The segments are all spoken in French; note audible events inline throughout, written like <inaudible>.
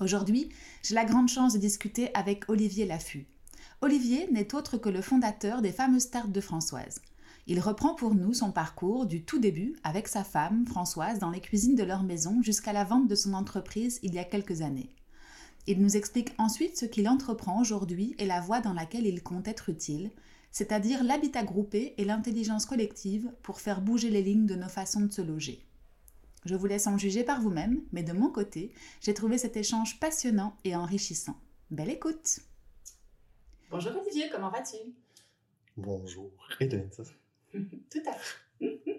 Aujourd'hui, j'ai la grande chance de discuter avec Olivier Laffut. Olivier n'est autre que le fondateur des fameuses tartes de Françoise. Il reprend pour nous son parcours du tout début avec sa femme, Françoise, dans les cuisines de leur maison jusqu'à la vente de son entreprise il y a quelques années. Il nous explique ensuite ce qu'il entreprend aujourd'hui et la voie dans laquelle il compte être utile, c'est-à-dire l'habitat groupé et l'intelligence collective pour faire bouger les lignes de nos façons de se loger. Je vous laisse en juger par vous-même, mais de mon côté, j'ai trouvé cet échange passionnant et enrichissant. Belle écoute Bonjour Olivier, comment vas-tu? Bonjour Hélène. <laughs> Tout à fait. <laughs>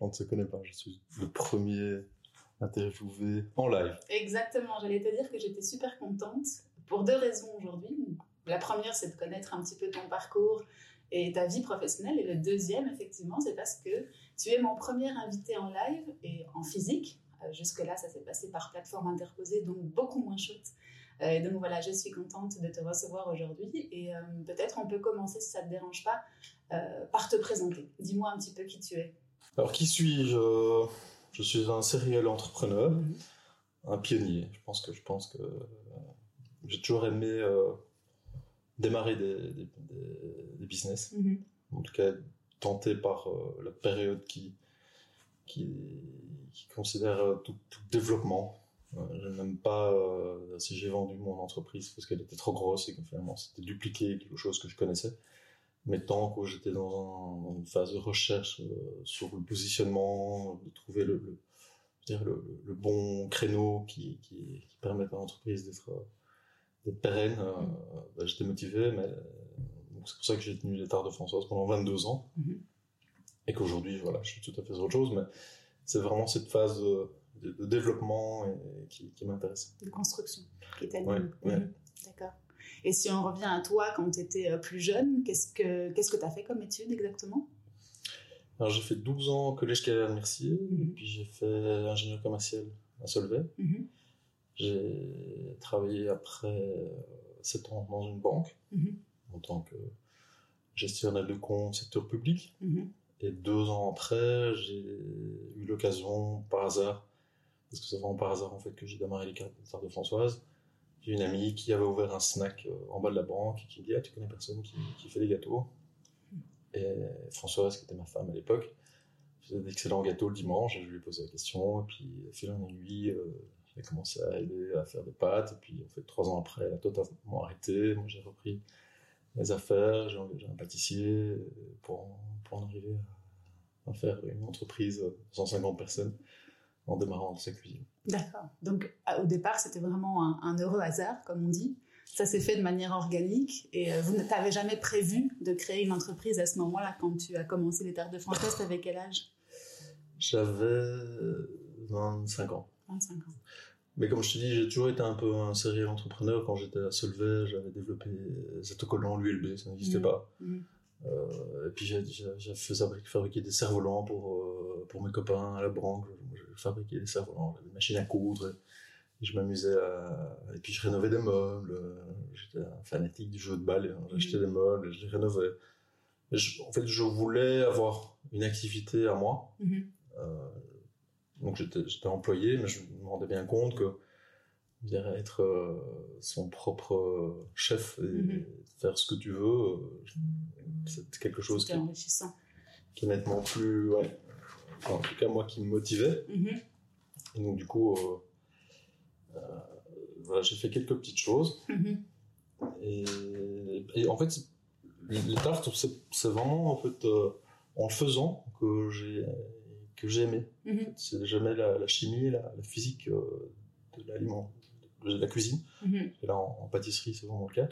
On ne se connaît pas, je suis le premier interviewé en live. Exactement, j'allais te dire que j'étais super contente pour deux raisons aujourd'hui. La première, c'est de connaître un petit peu ton parcours et ta vie professionnelle. Et le deuxième, effectivement, c'est parce que tu es mon premier invité en live et en physique. Euh, jusque-là, ça s'est passé par plateforme interposée, donc beaucoup moins chouette. Euh, et donc voilà, je suis contente de te recevoir aujourd'hui. Et euh, peut-être on peut commencer, si ça ne te dérange pas, par te présenter. Dis-moi un petit peu qui tu es. Alors, qui suis-je? Je suis un serial entrepreneur, mhm. un pionnier. Je pense que, je pense que j'ai toujours aimé démarrer des, des, business. Mhm. En tout cas, tenté par euh, la période qui, qui, considère euh, tout, développement. Euh, je n'aime pas si j'ai vendu mon entreprise parce qu'elle était trop grosse et que finalement c'était dupliqué quelque chose que je connaissais. Mais tant que j'étais dans, une phase de recherche sur le positionnement, de trouver le, le, dire le, le bon créneau qui, qui, qui permette à l'entreprise d'être pérenne, bah, j'étais motivé, mais c'est pour ça que j'ai tenu les de Françoise pendant 22 ans. Mhm. Et qu'aujourd'hui, voilà, je suis tout à fait sur autre chose, mais c'est vraiment cette phase de, développement qui, m'intéresse. De construction, qui t'anime. Mhm. D'accord. Et si on revient à toi quand tu étais euh, plus jeune, qu'est-ce que qu'est-ce que tu as fait comme étude exactement? Alors j'ai fait 12 ans au collège Calais Mercier, mhm. puis j'ai fait ingénieur commercial à Solvay. J'ai travaillé après 7 ans dans une banque en tant que gestionnaire de compte secteur public. Mhm. Et deux ans après, j'ai eu l'occasion, par hasard, parce que c'est vraiment par hasard en fait que j'ai démarré les cartes de Françoise. J'ai une amie qui avait ouvert un snack euh, en bas de la banque et qui me dit Ah, tu connais personne qui, qui fait des gâteaux? Et Françoise, qui était ma femme à l'époque, faisait d'excellents gâteaux le dimanche. Et je lui ai posé la question. Et puis, fil en aiguille, euh, j'ai commencé à aider à faire des pâtes. Et puis, en fait, trois ans après, elle a totalement arrêté. Moi, j'ai repris mes affaires, j'ai engagé un pâtissier euh, pour, pour en arriver à, faire une entreprise de 150 personnes en démarrant dans sa cuisine. D'accord. Donc au départ, c'était vraiment un, heureux hasard, comme on dit. Ça s'est fait de manière organique et euh, vous n'avez jamais prévu de créer une entreprise à ce moment-là quand tu as commencé les terres de Françoise. T'avais quel âge? J'avais 25 ans. 25 ans. Mais comme je te dis, j'ai toujours été un peu un sérieux entrepreneur. Quand j'étais à Solvay, j'avais développé des autocollants, l'ULB, ça n'existait mmh. pas. Mmh. Euh, et puis j'ai fait fabriquer des cerfs-volants pour, euh, pour mes copains à la branche. J'ai fabriqué des cerfs-volants, des machines à coudre. Et je m'amusais à... Et puis je rénovais des meubles. J'étais un fanatique du jeu de balle. Hein. J'achetais mmh. des meubles et je les rénovais. en fait, je voulais avoir une activité à moi. Euh, donc j'étais employé, mais je me rendais bien compte que être euh, son propre euh, chef et mhm. faire ce que tu veux, euh, c'est quelque chose qui, qui est nettement plus, ouais, en tout cas moi qui me motivait. Mhm. Et donc du coup, voilà, j'ai fait quelques petites choses. Mhm. Et, et, en fait, les tartes, c'est vraiment en fait en le faisant que j'ai que j'ai aimé. Mhm. C'est jamais la, la, chimie, la, la physique euh, de l'aliment, de la cuisine. Mhm. Et là, en, pâtisserie, c'est vraiment le cas.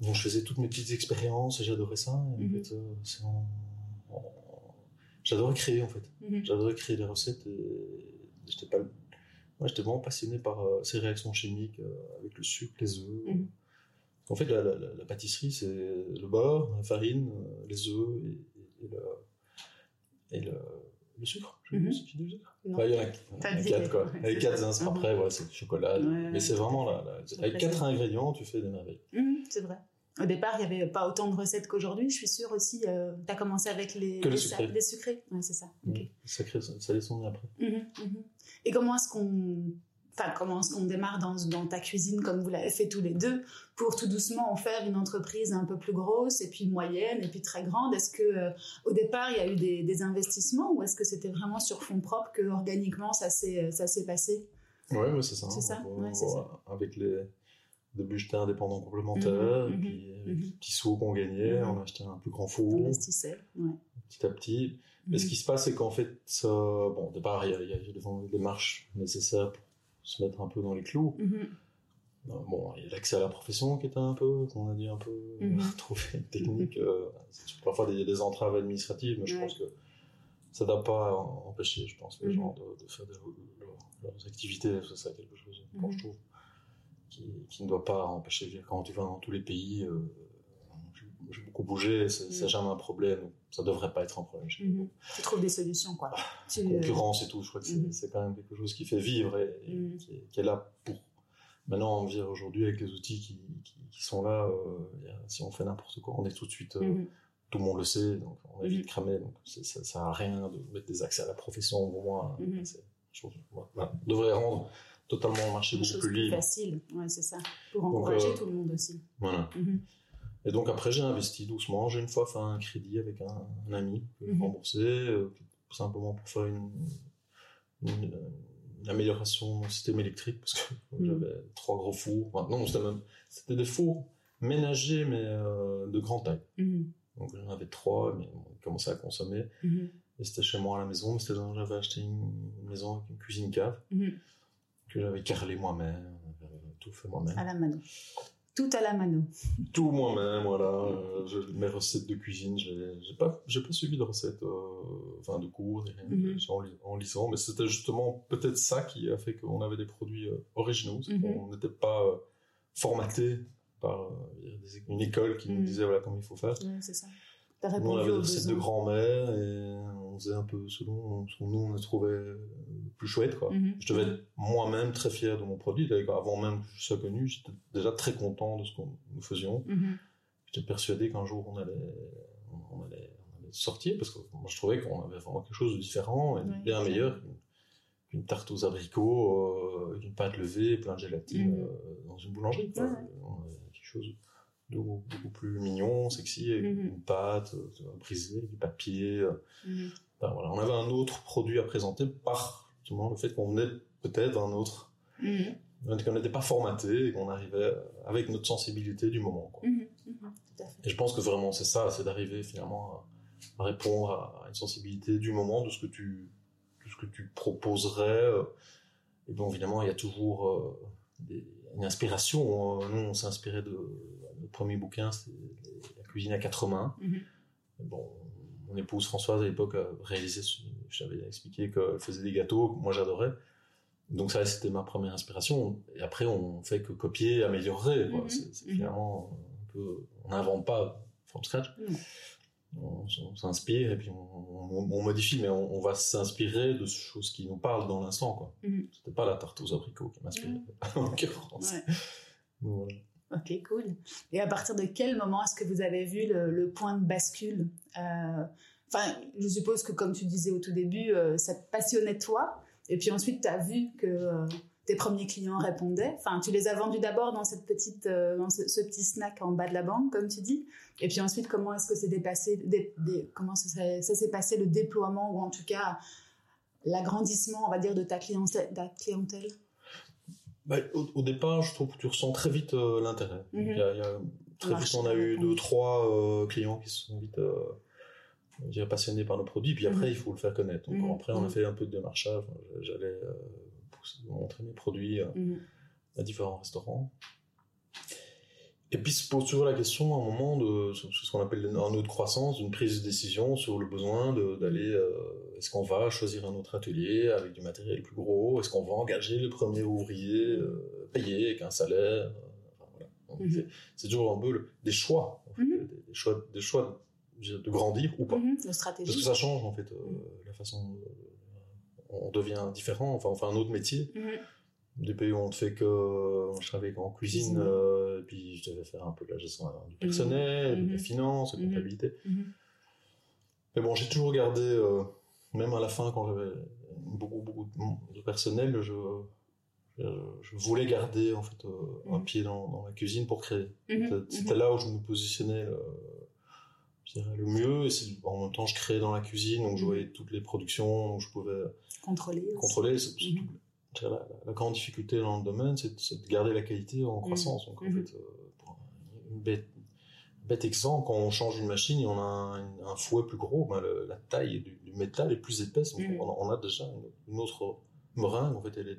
Donc, je faisais toutes mes petites expériences et j'adorais ça. Mhm. Euh, j'adorais créer, en fait. J'adorais créer des recettes et j'étais pas moi, j'étais vraiment passionné par euh, ces réactions chimiques avec le sucre, les œufs. Mhm. En fait, la, la- la- la pâtisserie, c'est le beurre, la farine, les œufs et, et le, et le, le sucre. Je sais Mhm. le sucre. Non. Enfin, il y en a, y en quatre, les- quoi. ouais, quatre, ça. Mhm. après, voilà, c'est le chocolat. Ouais. Mais c'est vraiment là. avec quatre ingrédients, tu fais des merveilles. Mhm, c'est vrai. Au départ, il n'y avait pas autant de recettes qu'aujourd'hui. Je suis sûre aussi, tu as commencé avec les, Que les les sucrés. les sucrés. Ouais, c'est ça. Ok. Mhm. Sacré, ça, les sont après. Mhm, mhm. Et comment est-ce qu'on, enfin, comment est-ce qu'on démarre dans, dans ta cuisine comme vous l'avez fait tous les deux pour tout doucement en faire une entreprise un peu plus grosse et puis moyenne et puis très grande? Est-ce que euh, au départ il y a eu des, des investissements ou est-ce que c'était vraiment sur fonds propres que organiquement ça s'est ça s'est passé? Ouais, ouais, c'est ça. C'est ça, On- ouais, c'est ça. Avec les. Début, j'étais indépendant complémentaire, Mhm, et puis avec mhm. les petits sous qu'on gagnait, Mhm. on achetait un plus grand On four, investissait. Ouais. petit à petit. Mais ce qui se passe, c'est qu'en fait, bon, au départ, il y a, il y a des démarches nécessaires pour se mettre un peu dans les clous. Mhm, Euh, Bon, il y a l'accès à la profession qui était un peu, qu'on a dit un peu, Mhm. <laughs> trouver une technique. euh, parfois des, des entraves administratives, mais je Ouais. pense que ça ne doit pas empêcher, je pense, les Mhm. gens de, de faire leurs, leurs activités. C'est ça quelque chose, Mhm. je trouve, qui, qui ne doit pas empêcher. Quand tu vas dans tous les pays, euh, j'ai- beaucoup bougé, c'est jamais un problème. Ça devrait pas être un problème. chez nous. mhm. Tu trouves des solutions quoi. Tu, euh, concurrence et tout, je crois que c'est c'est quand même quelque chose qui fait vivre et, et Mhm. qui, est, qui est là pour. Maintenant, on vit aujourd'hui avec les outils qui, qui, qui sont là. euh, a- si on fait n'importe quoi, on est tout de suite. euh, mhm. Tout le monde le sait, donc on est vite cramé. Donc ça sert à rien de mettre des accès à la profession. Pour moi, c'est- je trouve- voilà, on devrait rendre totalement le marché beaucoup chose plus libre. facile. Ouais, c'est ça. Pour encourager euh, tout le monde aussi. Voilà. Et donc après, j'ai investi doucement. J'ai une fois fait un crédit avec un, un ami que j'ai Mhm. remboursé, euh, simplement pour faire une, une, une amélioration de mon système électrique, parce que Mhm. j'avais trois gros fours. Enfin, non, c'était même c'était des fours ménagers, mais euh, de grande taille. Mhm. Donc j'en avais trois, mais on commençait à consommer. Et c'était chez moi à la maison, mais c'était j'avais acheté une maison avec une cuisine cave que j'avais carrelé moi-même, tout fait moi-même. À la mano. Tout à la mano. Tout moi-même, voilà. Euh, je- mes recettes de cuisine, j'ai pas, j'ai pas suivi de recettes, euh, enfin de cours, rien, Mhm. en, li- en lisant, mais c'était justement peut-être ça qui a fait qu'on avait des produits euh, originaux, Mhm. qu'on n'était pas euh, formaté par euh, une école qui nous Mhm. disait voilà comment il faut faire. C'est ça. On avait des recettes de grand-mère et on faisait un peu selon ce que nous on trouvait euh, plus chouette. Quoi. Mhm. Je devais être moi-même très fier de mon produit. D'ailleurs, Avant même que je sois connu, j'étais déjà très content de ce que nous faisions. Mhm. J'étais persuadé qu'un jour on allait, on allait, on allait sortir parce que moi je trouvais qu'on avait vraiment quelque chose de différent et Ouais, bien meilleur qu'une- tarte aux abricots, euh, une pâte levée, plein de gélatine Mhm. euh, dans une boulangerie. quoi. Ouais, ouais. On avait quelque chose de beaucoup beaucoup plus mignon, sexy, avec Mhm. une pâte euh, brisée, du papier. euh. Mhm. Enfin, voilà. On avait un autre produit à présenter par justement, le fait qu'on venait peut-être d'un autre Mhm. qu'on n'était pas formaté et qu'on arrivait avec notre sensibilité du moment. Quoi. Mhm. Mhm. Tout à fait. Et je pense que vraiment c'est ça, c'est d'arriver finalement à, à répondre à, à une sensibilité du moment, de ce que tu, de ce que tu proposerais. euh. Et bon, évidemment, il y a toujours des- une inspiration. hein. Nous, on s'est inspiré de notre premier bouquin, c'est La cuisine à quatre mains. Mhm. Bon, mon épouse Françoise à l'époque ce- je t'avais expliqué qu'elle faisait des gâteaux, que moi j'adorais. Donc ça, c'était ma première inspiration. Et après, on fait que copier, améliorer. quoi. Mhm. C'est c'est Mhm. finalement un peu, on n'invente pas from scratch. On, s'inspire et puis on, on- on modifie, mais on, va s'inspirer de choses qui nous parlent dans l'instant. quoi. Mhm. C'était pas la tarte aux abricots qui m'inspirait, en l'occurrence. Ouais. <laughs> Voilà. Ok, cool. Et à partir de quel moment est-ce que vous avez vu le, point de bascule Euh, Enfin, je suppose que comme tu disais au tout début, euh, ça passionnait toi, et puis ensuite tu as vu que euh, tes premiers clients répondaient. Enfin, tu les as vendus d'abord dans cette petite, dans ce, petit snack en bas de la banque, comme tu dis. Et puis ensuite, comment est-ce que c'est dépassé, dé- dé- comment ça, s'est- passé le déploiement ou en tout cas l'agrandissement, on va dire, de ta clientèle? Bah, au, au départ, je trouve que tu ressens très vite euh, l'intérêt. Mhm. Y a- il y a- très vite, on a eu deux, trois euh, clients qui se sont vite euh, passionnés par nos produits. Puis après, Mhm. il faut le faire connaître. Donc Mhm. après, on a fait un peu de démarchage. J'allais euh, montrer mes produits à différents restaurants. Et puis se pose toujours la question à un moment de ce qu'on appelle un nœud de croissance, d'une prise de décision sur le besoin d'aller. Euh, est-ce qu'on va choisir un autre atelier avec du matériel plus gros? Est-ce qu'on va engager le premier ouvrier euh, payé avec un salaire? Mhm. C'est toujours un peu des choix, mhm. des, choix, des choix de grandir ou pas. Mhm, stratégie. Parce que ça change en fait euh, la façon. on devient différent, enfin on fait un autre métier des pays où on ne fait que je travaillais en cuisine euh, et puis je devais faire un peu de la gestion du personnel de la mhm. finance de la mhm. comptabilité mhm. mais bon j'ai toujours gardé euh, même à la fin quand j'avais beaucoup beaucoup de personnel je, je, voulais garder en fait euh, un pied dans, dans, la cuisine pour créer. C'était là où je me positionnais le mieux et en même temps je créais dans la cuisine donc je voyais toutes les productions donc je pouvais contrôler contrôler la, la, grande difficulté dans le domaine, c'est de garder la qualité en mmh. croissance. Donc, en mmh. fait, euh, une bête, bête, exemple, quand on change une machine et on a un, fouet plus gros, ben la taille du, métal est plus épaisse. Donc, mmh. on, a déjà une, autre meringue, en fait, elle,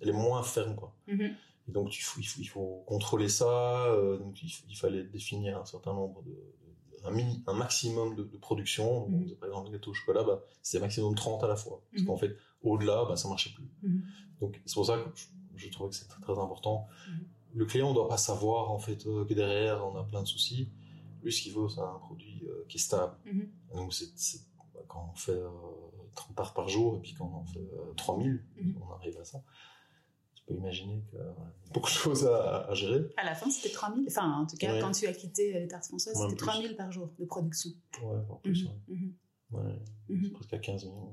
elle, est moins ferme. Quoi. Et donc, il faut, il faut, contrôler ça. Euh, donc, il, fallait définir un certain nombre de, un, un maximum de, production. par exemple, le gâteau au chocolat, bah, c'est maximum 30 à la fois. Parce qu'en fait, au-delà, bah, ça marchait plus. Mhm. Donc c'est pour ça que je, trouvais que c'est très, important. Mhm. Le client ne doit pas savoir en fait euh, que derrière on a plein de soucis. Lui, ce qu'il veut, c'est un produit euh, qui est stable. Mhm. Donc c'est, bah, quand on fait 30 euh, parts par jour et puis quand on en fait 3000, on arrive à ça. Tu peux imaginer qu'il y a beaucoup de choses à, gérer. À la fin, c'était 3000. Enfin, en tout cas, quand tu as quitté les tartes françaises, c'était 3000 par jour de production. Ouais, en plus. Ouais, mhm. presque à 15 millions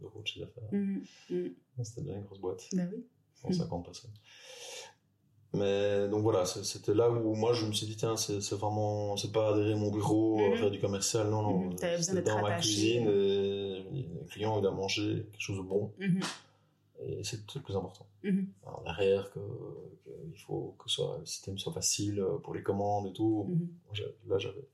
d'euros de chiffre d'affaires. Mhm. Mhm. C'était bien une grosse boîte. Bah oui. 150 personnes. Mais donc voilà, c'était là où moi je me suis dit, tiens, c'est vraiment, c'est pas adhérer mon bureau, faire du commercial, non, non. C'était dans ma cuisine et le client il a mangé quelque chose de bon. Et c'est le plus important. Alors derrière, que, il faut que soit, le système soit facile pour les commandes et tout. Là j'avais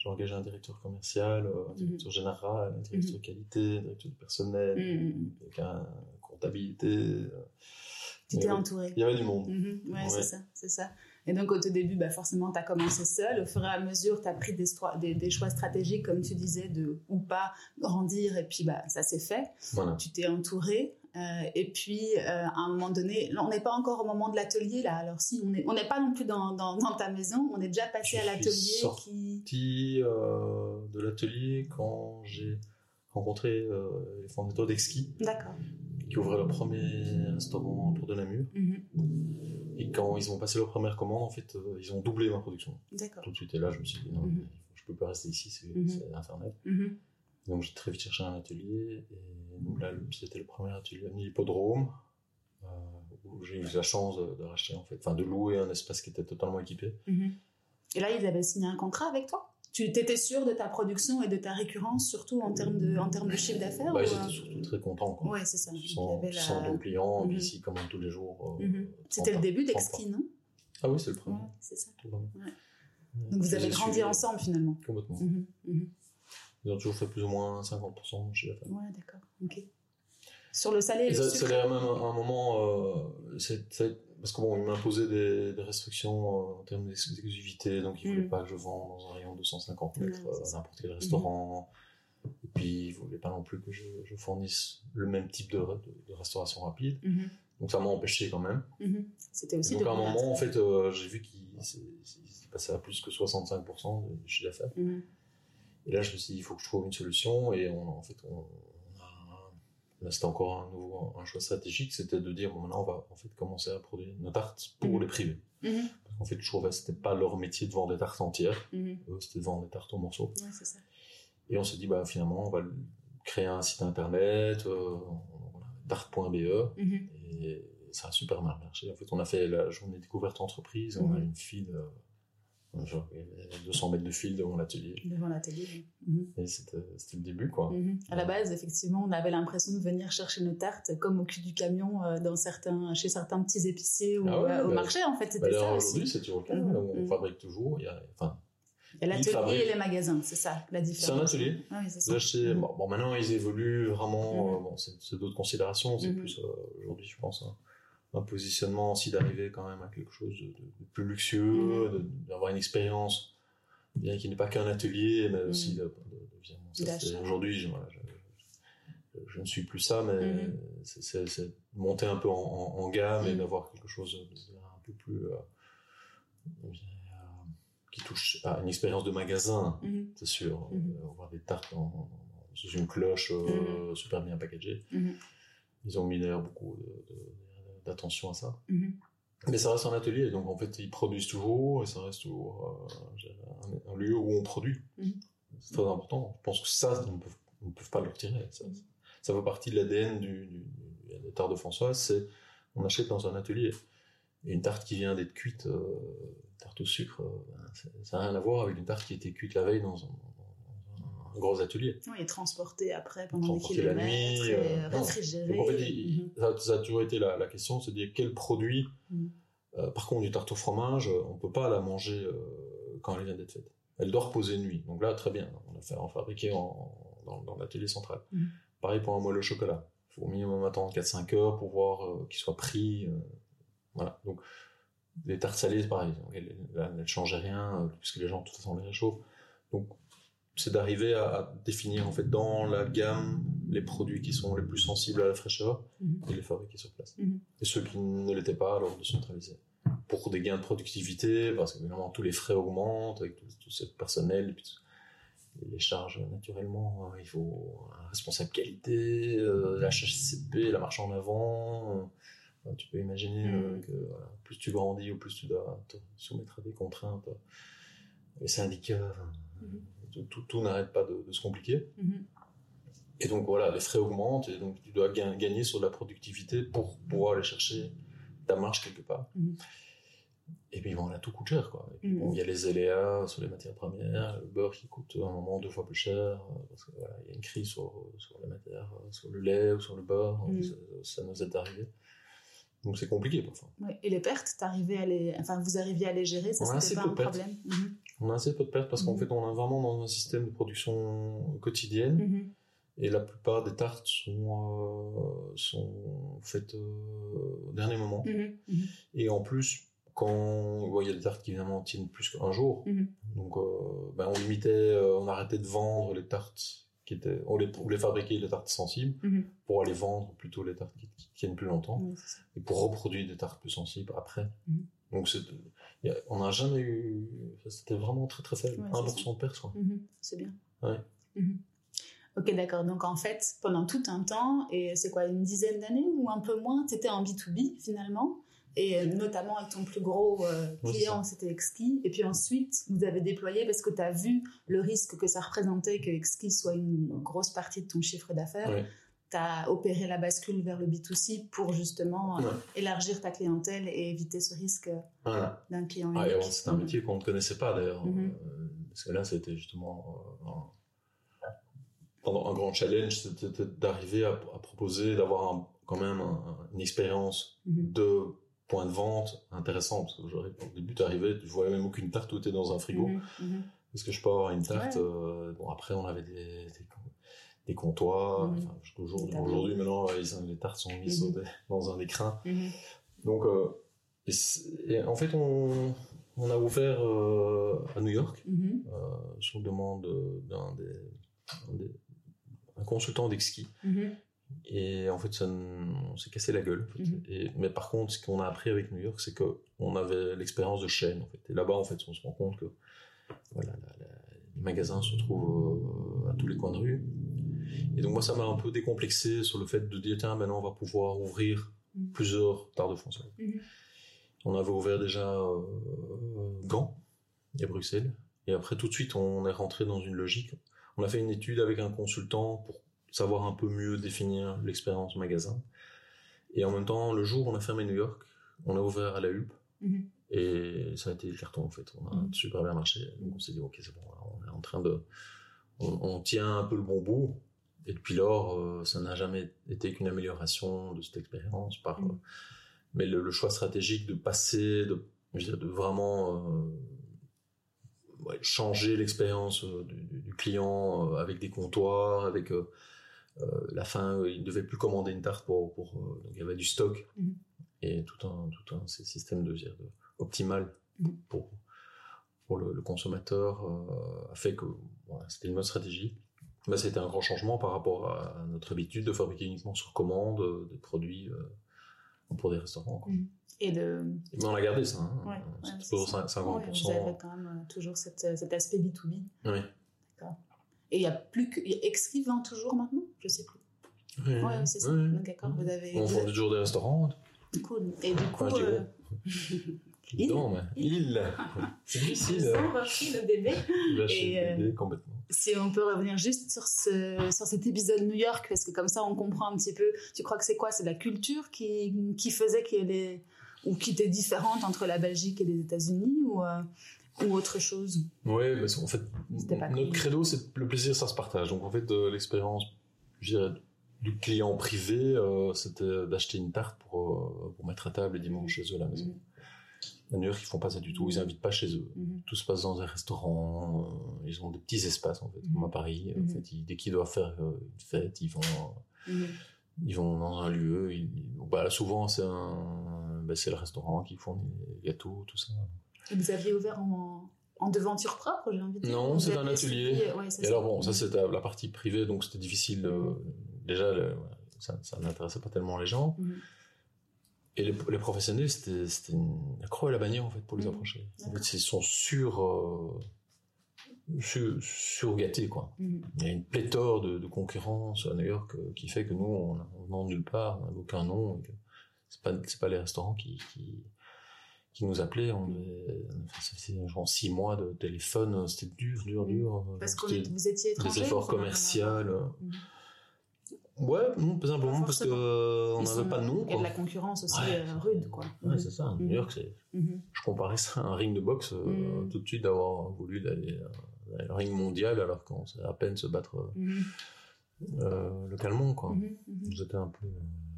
j'ai engagé un directeur commercial, euh, un directeur mhm. général, un directeur mhm. qualité, un directeur du personnel, mhm. quelqu'un comptabilité. Euh. Tu t'es entouré. Il y avait du monde. ouais, c'est ça, c'est ça. Et donc, au tout début, bah, forcément, tu as commencé seul. Au fur et à mesure, tu as pris des, des, choix stratégiques, comme tu disais, de ou pas grandir. Et puis, bah, ça s'est fait. Tu t'es entouré. Euh, et puis, euh, à un moment donné, on n'est pas encore au moment de l'atelier, là. Alors, si, on n'est on pas non plus dans, dans, ta maison. On est déjà passé à l'atelier. sorti qui... euh, de l'atelier quand j'ai rencontré les fondateurs d'Exki. D'accord. Qui ouvraient leur premier restaurant pour de Namur. Mm Et quand ils ont passé leur première commande, en fait, ils ont doublé ma production. D'accord. Tout de suite. Et là, je me suis dit, non, mm je peux pas rester ici, c'est mm Internet. Mm-hmm. Donc j'ai très vite cherché un atelier et là c'était le premier l'hippodrome euh, où j'ai eu la chance de, racheter en fait, enfin de louer un espace qui était totalement équipé. Mhm. Et là ils avaient signé un contrat avec toi? Tu étais sûr de ta production et de ta récurrence surtout en termes de, en termes de chiffre d'affaires bah, Ils étaient surtout très contents. Quoi. Ouais c'est ça. Sans, la... clients, mhm. ici comme tous les jours. Euh, mhm. C'était le début d'Exki non? Ah oui c'est le premier. c'est ça. Donc vous avez grandi ensemble finalement. Complètement. Ils ont toujours fait plus ou moins 50% chez la femme. Ouais, d'accord. Ok. Sur le salé et, le sucre. Ça, même un moment, euh, parce que bon, ils m'imposaient des, des, restrictions euh, en termes d'exclusivité, donc ils ne voulaient mm. pas que je vende dans un rayon de 150 mètres euh, n'importe quel restaurant. Et puis ils voulaient pas non plus que je, je fournisse le même type de, de, restauration rapide. Mm-hmm. Donc ça m'a empêché quand même. Mm-hmm. C'était aussi. donc à un moment, en fait, j'ai vu qu'il passait à plus que 65% de chiffre d'affaires. Mm-hmm. Et là, je me suis dit, il faut que je trouve une solution. Et on, en fait, on, là, c'était encore un nouveau un choix stratégique, c'était de dire, bon, maintenant, on va en fait commencer à produire nos tartes pour mhm. les privés. Mhm. Parce qu'en fait, je trouvais que c'était pas leur métier de vendre des tartes entières, mhm. c'était de vendre des tartes en morceaux. ça. Et on s'est dit, bah, finalement, on va créer un site internet, euh, tarte.be, et ça a super mal marché. En fait, on a fait la journée découverte entreprise, on a une file euh, Genre, il y avait 200 mètres de fil devant l'atelier. Devant l'atelier, oui. Et c'était le début, quoi. Mhm. À la base, effectivement, on avait l'impression de venir chercher nos tartes comme au cul du camion euh, dans certains, chez certains petits épiciers ou ah euh, au bah, marché, en fait. C'était bah, ça Aujourd'hui, c'est toujours le cas. Mhm. On mhm. fabrique toujours. Il y a, enfin, l'atelier et les magasins, c'est ça la différence. C'est un atelier. Ah, oui, ça. bon, maintenant, ils évoluent vraiment. Euh, bon, c'est d'autres considérations. C'est plus aujourd'hui, je pense. Hein un positionnement aussi d'arriver quand même à quelque chose de, de plus luxueux, d'avoir une expérience, bien qu'il n'est pas qu'un atelier, mais aussi Mhm. de, de- aujourd'hui, je, voilà, je- je- je ne suis plus ça, mais Mhm. c'est- monter un peu en, en- en gamme et Mhm. d'avoir quelque chose un peu plus euh, euh, qui touche à une expérience de magasin, c'est sûr. Euh, voir des tartes sous une cloche euh, super bien packagée. Mhm. Ils ont mis d'ailleurs beaucoup de- d'attention à ça. Mhm. Mais ça reste un atelier, donc en fait ils produisent toujours et ça reste toujours euh, un, lieu où on produit. Mhm. C'est très important. Je pense que ça, ils ne peuvent pas le retirer. Ça, Mhm. ça fait partie de l'ADN du, du, des tartes de Françoise, c'est on achète dans un atelier. Et une tarte qui vient d'être cuite, euh, une tarte au sucre, euh, ben, ça n'a rien à voir avec une tarte qui a été cuite la veille dans un, un gros atelier. Oui, et transporté après pendant des Transporté la kilomètres, nuit, et euh, non. réfrigéré. Donc en fait, il- Mhm. ça, ça a toujours été la, la question, c'est de dire quel produit. Mhm. Euh, par contre, du tarte au fromage, on peut pas la manger euh, quand elle vient d'être faite. Elle doit reposer une nuit. Donc là, très bien, on a fait en fabriquer en, dans, dans l'atelier central. Mhm. Pareil pour un moelle au chocolat. Il faut au minimum attendre 4-5 heures pour voir euh, qu'il soit pris. voilà. Donc les tartes salées, c'est pareil. Elles ne changent rien puisque les gens de toute façon les réchauffent. Donc c'est d'arriver à, à définir en fait dans la gamme les produits qui sont les plus sensibles à la fraîcheur Mhm. et les fabriquer sur place. Mhm. Et ceux qui ne l'étaient pas, alors de centraliser. Pour des gains de productivité, parce que évidemment tous les frais augmentent avec tout, tout ce personnel, et puis tout- et les charges naturellement, il faut un responsable qualité, euh, la HCP, la marche en avant. euh, tu peux imaginer euh, Mhm. que voilà, plus tu grandis ou plus tu dois te soumettre à des contraintes. les syndicats, enfin. Tout, tout- n'arrête pas de- de se compliquer. Mhm. Et donc voilà, les frais augmentent et donc tu dois ga- gagner sur la productivité pour pouvoir aller chercher ta marge quelque part. Mhm. Et puis voilà, tout coûte cher quoi. Bon, il y a les aléas sur les matières premières, le beurre qui coûte à un moment deux fois plus cher parce que voilà, il y a une crise sur, sur les matières, sur le lait ou sur le beurre, Mhm. ça, ça nous est arrivé. Donc c'est compliqué parfois. Ouais. Et les pertes, à les... enfin, vous arriviez à les gérer, ça c'était pas un pertes. problème? Mhm. On a assez peu de pertes parce qu'en Mhm. fait on est vraiment dans un système de production quotidienne. Mhm. Et la plupart des tartes sont, euh, sont faites euh, au dernier moment. Mhm. Et en plus, quand il y a des tartes qui évidemment tiennent plus qu'un jour, donc euh, ben, on limitait, on arrêtait de vendre les tartes qui étaient, on les, on les fabriquait les tartes sensibles pour aller vendre plutôt les tartes qui, qui tiennent plus longtemps et pour reproduire des tartes plus sensibles après. Donc on n'a jamais eu, c'était vraiment très très faible, Ouais, c'est 1% de perte quoi. C'est bien. Ouais. Mhm. Ok, d'accord. Donc en fait, pendant tout un temps, et c'est quoi, une dizaine d'années ou un peu moins, tu étais en B2B finalement, et euh, notamment avec ton plus gros euh, client, c'était Exki. Et puis ensuite, vous avez déployé parce que tu as vu le risque que ça représentait que Exki soit une grosse partie de ton chiffre d'affaires. Ouais. Tu as opéré la bascule vers le B2C pour justement euh, Ouais. élargir ta clientèle et éviter ce risque euh, Voilà. d'un client Ah, unique. c'est un métier qu'on ne connaissait pas d'ailleurs. Mhm. Euh, parce que là, c'était justement un, un grand challenge, c'était d'arriver à, à proposer, d'avoir quand même un- une expérience Mhm. de point de vente intéressante. Parce que au début, tu arrivais, tu voyais même aucune tarte où tu dans un frigo. Mhm, mhm. Est-ce que je peux avoir une tarte Ouais. euh, Bon, après, on avait des, des, des comptoirs. Mhm. Enfin. Aujourd'hui, maintenant, euh, ils- les tartes sont mises Mhm. dans un écrin. Mhm. Donc, euh, et c'est- et en fait, on, on a ouvert euh, à New York euh, sur demande d'un des, un des- un consultant d'exki. Et en fait, ça, on s'est cassé la gueule. en fait. Et, mais par contre, ce qu'on a appris avec New York, c'est que on avait l'expérience de chaîne. En fait. Et là-bas, en fait, on se rend compte que voilà, la- la- les magasins se trouvent à tous les coins de rue. Et donc moi, ça m'a un peu décomplexé sur le fait de dire tiens, maintenant, on va pouvoir ouvrir Mhm. plusieurs tartes de France. Mhm. On avait ouvert déjà euh, Gand et Bruxelles. Et après, tout de suite, on est rentré dans une logique. On a fait une étude avec un consultant pour savoir un peu mieux définir l'expérience magasin. Et en même temps, le jour où on a fermé New York, on a ouvert à la Hulpe. Mhm. Et ça a été le carton, en fait. On a Mhm. super bien marché. Donc, on s'est dit, OK, c'est bon, on est en train de. On, on tient un peu le bon bout. Et depuis lors, euh, ça n'a jamais été qu'une amélioration de cette expérience. Par, Mhm. euh, mais le, le choix stratégique de passer, de, vraiment euh, ouais, changer l'expérience du, client avec des comptoirs, avec euh, la fin, il ne devait plus commander une tarte pour. pour donc il y avait du stock. Mhm. et tout un, tout un système de, de optimal mm. pour, pour le, consommateur a fait que c'était une bonne stratégie. Mais c'était un grand changement par rapport à notre habitude de fabriquer uniquement sur commande des produits pour des restaurants. Mm. Et de... Mais on a gardé ça. Hein. c'est toujours 50%. vous avez quand même toujours cet aspect B2B. Oui. D'accord. Et il y a plus que. Exquis vend toujours maintenant? Je sais plus. Oui, ouais, c'est ça. D'accord, vous avez. On vend toujours des restaurants. Cool. Et du coup. euh... <laughs> il. Non, il. <laughs> C'est difficile. le bébé. <laughs> Et, le bébé complètement. Si on peut revenir juste sur, ce, sur cet épisode New York, parce que comme ça on comprend un petit peu. Tu crois que c'est quoi? C'est la culture qui, qui faisait qu'il y ou qui était différente entre la Belgique et les États-Unis ou euh, ou autre chose? Oui, mais en fait, notre credo, c'est le plaisir, ça se partage. Donc en fait, euh, l'expérience du client privé, euh, c'était d'acheter une tarte pour, euh, pour mettre à table le dimanche chez eux à la maison. Mm. À New York, ils font pas ça du tout. Ils invitent pas chez eux. Mm. Tout se passe dans un restaurant. ils ont des petits espaces, en fait, comme à Paris. En fait, dès qu'ils doivent faire une fête, ils vont, ils vont dans un lieu. bah, souvent, c'est un, bah, c'est le restaurant qui fournit les gâteaux, tout ça. Vous aviez ouvert en, en devanture propre, j'ai envie de dire Non, c'est un atelier. et alors bon, ça c'était la partie privée, donc c'était difficile. Euh, déjà, ça, ça n'intéressait pas tellement les gens. Mhm. Et les, les professionnels, c'était la croix et la bannière en fait pour les mhm. approcher. En fait, ils sont sur, euh, sur surgâtés quoi. Mhm. Il y a une pléthore de, de, concurrence à New York euh, qui fait que nous, on n'en nulle part, on n'a aucun nom. C'est pas c'est pas les restaurants qui, qui qui nous appelaient. On ça faisait genre six mois de téléphone, c'était dur, dur, dur. Parce que vous étiez étranger. Des efforts commerciaux. Mm. Ouais, non, pas simplement parce qu'on euh, n'avait pas de nom. Il y a de la concurrence aussi euh, rude, quoi. Ouais, c'est ça. New York, c'est. Mm-hmm. Je comparais ça à un ring de boxe euh, mm. tout de suite d'avoir voulu d'aller dans le ring mondial alors qu'on sait à peine se battre mm-hmm. localement, quoi. Mm-hmm, C'était un peu.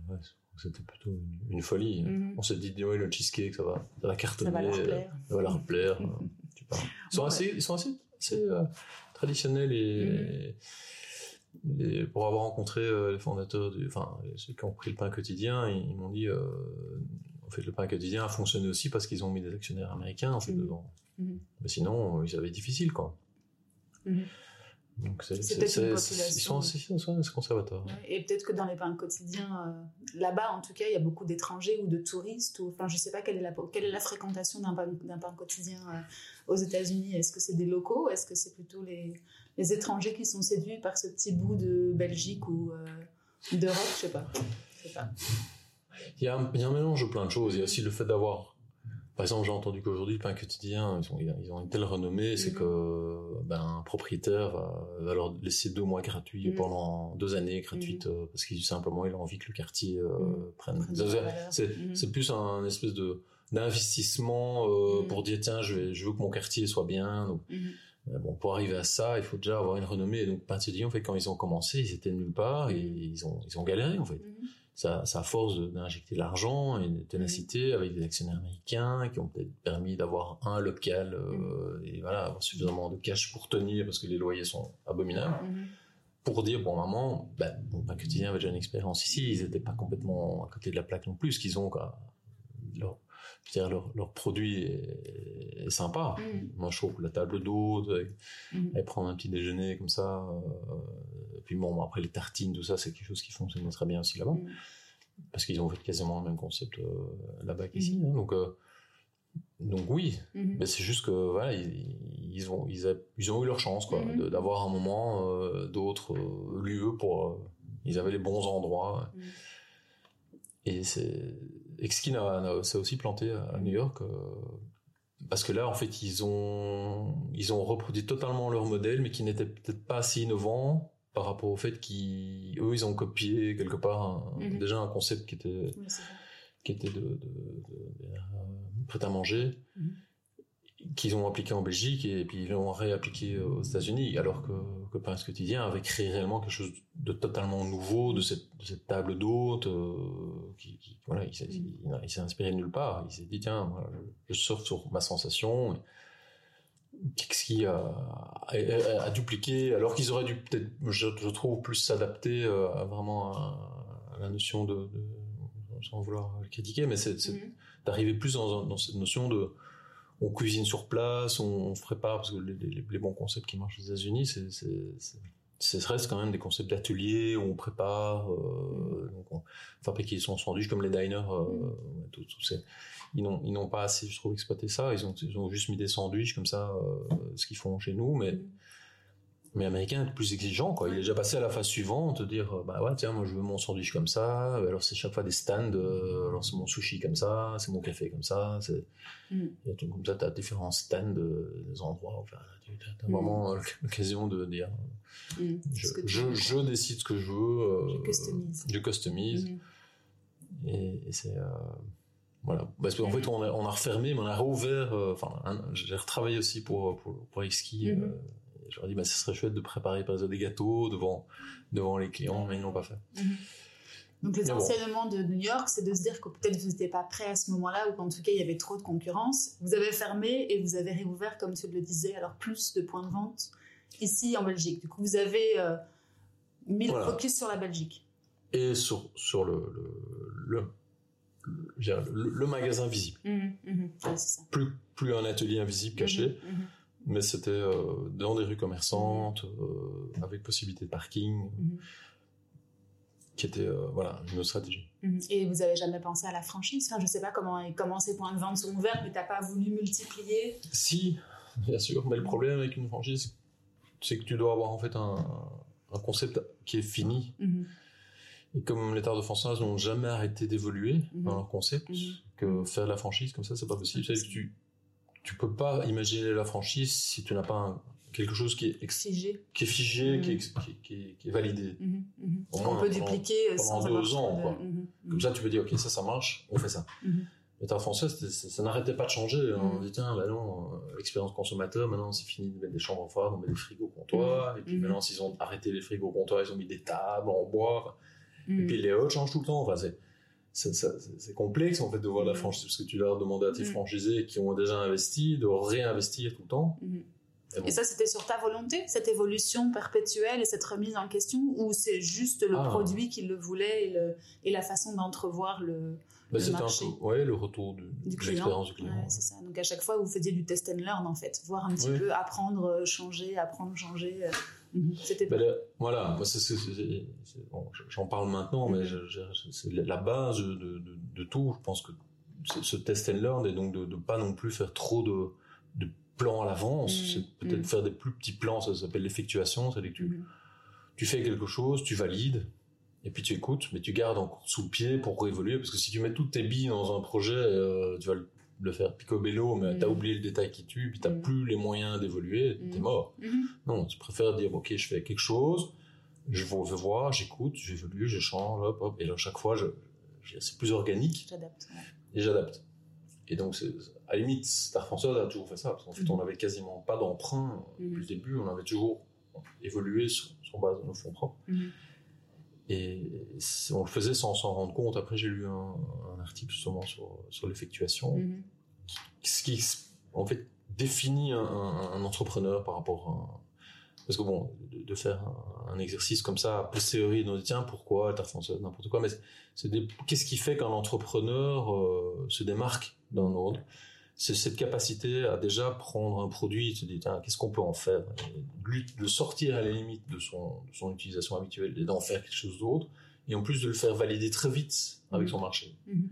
Ouais, c'était plutôt une, folie. On s'est dit, oui, le cheesecake, ça va, ça va cartonner. Ça va leur plaire. Ça va leur plaire. <laughs> tu. Ils sont assez, ils sont assez, assez euh, traditionnels et, mhm. pour avoir rencontré euh, les fondateurs, du, enfin, ceux qui ont pris le pain quotidien, ils, m'ont dit, euh, en fait, le pain quotidien a fonctionné aussi parce qu'ils ont mis des actionnaires américains, en fait, mhm. dedans. Mais sinon, ils avaient difficile, quoi. Donc c'est une population. Ils sont assez, conservateurs. et peut-être que dans les pains quotidiens, euh, là-bas en tout cas, il y a beaucoup d'étrangers ou de touristes. Ou, enfin, je ne sais pas quelle est la, quelle est la fréquentation d'un pain, pain, quotidien euh, aux États-Unis. Est-ce que c'est des locaux? Est-ce que c'est plutôt les, les, étrangers qui sont séduits par ce petit bout de Belgique ou euh, d'Europe Je ne sais pas. sais pas. Il y, a un, il y a un mélange de plein de choses. Il y a aussi le fait d'avoir par exemple, j'ai entendu qu'aujourd'hui, le pain quotidien, ils ont, ils ont une telle renommée, c'est mhm. que ben, un propriétaire va, leur laisser deux mois gratuits mhm. pendant deux années gratuites mhm. euh, parce qu'il simplement il a envie que le quartier euh, prenne. C'est plus un espèce de d'investissement euh, pour dire tiens, je, vais, je veux que mon quartier soit bien. Donc, bon, pour arriver à ça, il faut déjà avoir une renommée. Et donc, quotidien, en fait, quand ils ont commencé, ils étaient nulle part et ils ont ils ont galéré en fait ça, ça force d'injecter de l'argent et de ténacité avec des actionnaires américains qui ont peut-être permis d'avoir un local euh, et voilà avoir suffisamment de cash pour tenir parce que les loyers sont abominables. Pour dire bon maman, ben, bon, quotidien avait déjà une expérience ici, ils n'étaient pas complètement à côté de la plaque non plus, ce qu'ils ont quoi. Leur, je dire, leur, leur produit est, sympa. Mm. Moi, je trouve la table d'hôte, mm. et prendre un petit déjeuner comme ça, euh, puis bon, après les tartines, tout ça, c'est quelque chose qui fonctionne très bien aussi là-bas. Mm. Parce qu'ils ont fait quasiment le même concept euh, là-bas qu'ici. Mm-hmm. Hein, donc, euh, donc oui, mm-hmm. mais c'est juste que voilà, ils, ont, ils, ont eu leur chance quoi, mm-hmm. d'avoir un moment euh, d'autres lieux pour. ils avaient les bons endroits. Mm. Et c'est. Exkin s'est aussi planté à New York parce que là, en fait, ils ont, ils ont reproduit totalement leur modèle, mais qui n'était peut-être pas assez innovant par rapport au fait qu'eux, ils ont copié quelque part mhm. déjà un concept qui était, qui était de, de, de, euh, prêt à manger, mhm. Qu'ils ont appliqué en Belgique et puis ils l'ont réappliqué aux États-Unis, alors que, que Quotidien avait créé réellement quelque chose de totalement nouveau de cette, de cette table d'hôte, euh, qui, qui, voilà, il s'est, inspiré de nulle part. Il s'est dit, tiens, moi, je, surfe sur ma sensation. Kixi a, a, a, dupliqué, alors qu'ils auraient dû peut-être, je, trouve, plus s'adapter euh, à vraiment à, la notion de, sans vouloir critiquer, mais c'est Mhm. d'arriver plus dans, dans cette notion de on cuisine sur place, on, prépare, parce que les, les- les bons concepts qui marchent aux États-Unis, c'est, ce reste quand même des concepts d'atelier où on prépare, euh, donc on fabrique son sandwich comme les diners, euh, tout, tout ces- ils n'ont, ils n'ont pas assez, je trouve, exploité ça. Ils ont, ils ont juste mis des sandwichs comme ça, euh, ce qu'ils font chez nous, mais Mhm. Mais américain est plus exigeant, quoi. Il est déjà passé à la phase suivante, de dire, euh, bah ouais, tiens, moi je veux mon sandwich comme ça, alors c'est chaque fois des stands, euh, alors c'est mon sushi comme ça, c'est mon café comme ça, c'est, Mm. il y a tout comme ça, t'as différents stands, euh, des endroits, enfin, tu as Mm. vraiment euh, l'occasion de dire, Mhm. je, je, décide ce que je veux, Je customise. je customise, Mhm. et, et c'est, voilà. Parce qu'en fait, on a, on a refermé, mais on a rouvert, enfin, j'ai retravaillé aussi pour, pour, pour Exki, Mhm. Je leur ai dit, bah, ce serait chouette de préparer par exemple des gâteaux devant, devant les clients, mais ils n'ont pas fait. Mhm. Donc les Mais bon. enseignements de New York, c'est de se dire que peut-être vous n'étiez pas prêt à ce moment-là ou qu'en tout cas il y avait trop de concurrence. Vous avez fermé et vous avez réouvert, comme tu le disais, alors plus de points de vente ici en Belgique. Du coup, vous avez euh, mis Voilà. le focus sur la Belgique. Et sur, sur le, le, le, le- le- le magasin visible. Mhm, mhm. Ouais, c'est ça. Plus, plus un atelier invisible caché, mais c'était euh, dans des rues commerçantes, euh, avec possibilité de parking, mhm, qui était euh, voilà, une stratégie. mhm. Et vous avez jamais pensé à la franchise? Enfin, je sais pas comment, comment ces points de vente sont ouverts, mais t'as pas voulu multiplier? Si, bien sûr, mais le problème avec une franchise, c'est que tu dois avoir en fait un, un concept qui est fini. Mhm, Et comme les Tarts de Françoise n'ont jamais arrêté d'évoluer dans leur concept, que faire de la franchise comme ça, c'est pas possible. Que tu, tu peux pas imaginer la franchise si tu n'as pas un- quelque chose qui est, Figé. qui est figé, Mhm. qui, est, ex- qui, est- qui est- qui est validé. Mhm. Au Qu'on peut dupliquer euh, pendant sans deux ans, de- quoi. Mhm, mhm. Comme ça, tu peux dire, ok, ça, ça marche, on fait ça. Tarts françaises, c'était- ça, ça n'arrêtait pas de changer. On dit, tiens, bah non, euh, l'expérience consommateur, maintenant, c'est fini de mettre des chambres froides, on met des frigos au comptoir. Et puis maintenant, s'ils ont arrêté les frigos au comptoir, ils ont mis des tables en bois. Et puis les hôtes changent tout le temps. Enfin, c'est, c'est, complexe en fait de voir la Mhm. franchise parce que tu leur demandes à tes Mhm. franchisés qui ont déjà investi de réinvestir tout le temps. Mhm. Et bon. Et ça, c'était sur ta volonté, cette évolution perpétuelle et cette remise en question, ou c'est juste le Ah. produit qui le voulait et, le, et la façon d'entrevoir le, Bah, le marché. un peu ouais, le retour du, du de client l'expérience du client. Ouais, c'est ça. Donc à chaque fois, vous faisiez du test and learn en fait, voir un petit peu, apprendre, euh, changer, apprendre, changer. C'était voilà, bon, j'en parle maintenant, mais Mhm. c'est la base de, de, de tout. Je pense que ce test and learn et donc de ne pas non plus faire trop de, de plans à l'avance. Mhm. C'est peut-être Mhm. faire des plus petits plans, ça s'appelle l'effectuation. C'est-à-dire que tu, tu fais quelque chose, tu valides, et puis tu écoutes, mais tu gardes encore sous le pied pour évoluer, parce que si tu mets toutes tes billes dans un projet, euh, tu vas le, le faire picobello, mais Mm. t'as oublié le détail qui tue, puis t'as Mm. plus les moyens d'évoluer, t'es Mm. mort. Mhm. Non, tu préfères dire, ok, je fais quelque chose, je vais vais voir, j'écoute, j'évolue, je change, hop, hop, et à chaque fois, je, je- c'est plus organique, J'adapte. ouais. et j'adapte. Et donc, à la limite, Star a toujours fait ça, parce qu'en fait, on avait quasiment pas d'emprunt depuis le début, on avait toujours évolué sur, sur base de nos fonds propres. Mhm. Et on le faisait sans s'en rendre compte. Après, j'ai lu un, un article justement sur, sur l'effectuation, Mhm. Ce qui, en fait, définit un, entrepreneur par rapport à... Parce que bon, de, de faire un, exercice comme ça, a posteriori, dit tiens, pourquoi, Tarte française, n'importe quoi, mais qu'est-ce qui fait qu'un entrepreneur euh, se démarque d'un autre? C'est cette capacité à déjà prendre un produit se dire tiens, qu'est-ce qu'on peut en faire? De sortir à la limite de son, de utilisation habituelle et d'en faire quelque chose d'autre et en plus de le faire valider très vite avec son marché. Mhm.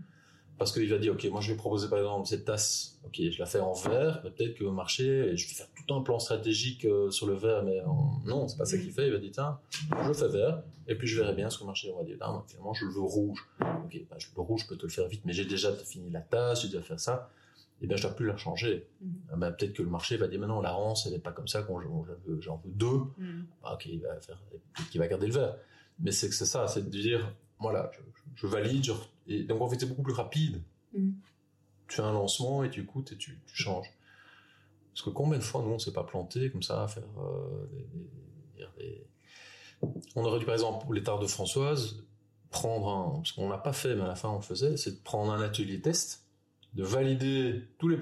Parce qu'il va dire ok moi je vais proposer par exemple cette tasse. Ok je la fais en verre mais peut-être que le marché et je vais faire tout un plan stratégique euh, sur le verre mais en- non c'est pas ça qu'il fait. Il va dire tiens je fais vert et puis je verrai bien ce que le marché va dire. Ah, moi, finalement je le veux rouge. Ok bah, je- le rouge je peux te le faire vite mais j'ai déjà fini la tasse j'ai déjà fait ça. Et bien je dois plus la changer. Ben, peut-être que le marché va dire maintenant la rance elle n'est pas comme ça quand j'en veux, deux. Mhm. ah, ok, il va faire, peut-être qu'il va garder le verre. Mais c'est que c'est ça, c'est de dire, voilà, je, je valide, je- et donc en fait c'est beaucoup plus rapide. Mhm. Tu fais un lancement et tu écoutes et tu, tu changes. Parce que combien de fois nous on s'est pas planté comme ça à faire euh, des, des- des- On aurait dû par exemple pour les de Françoise prendre un, parce qu'on l'a pas fait mais à la fin on le faisait, c'est de prendre un atelier test, de valider tous les,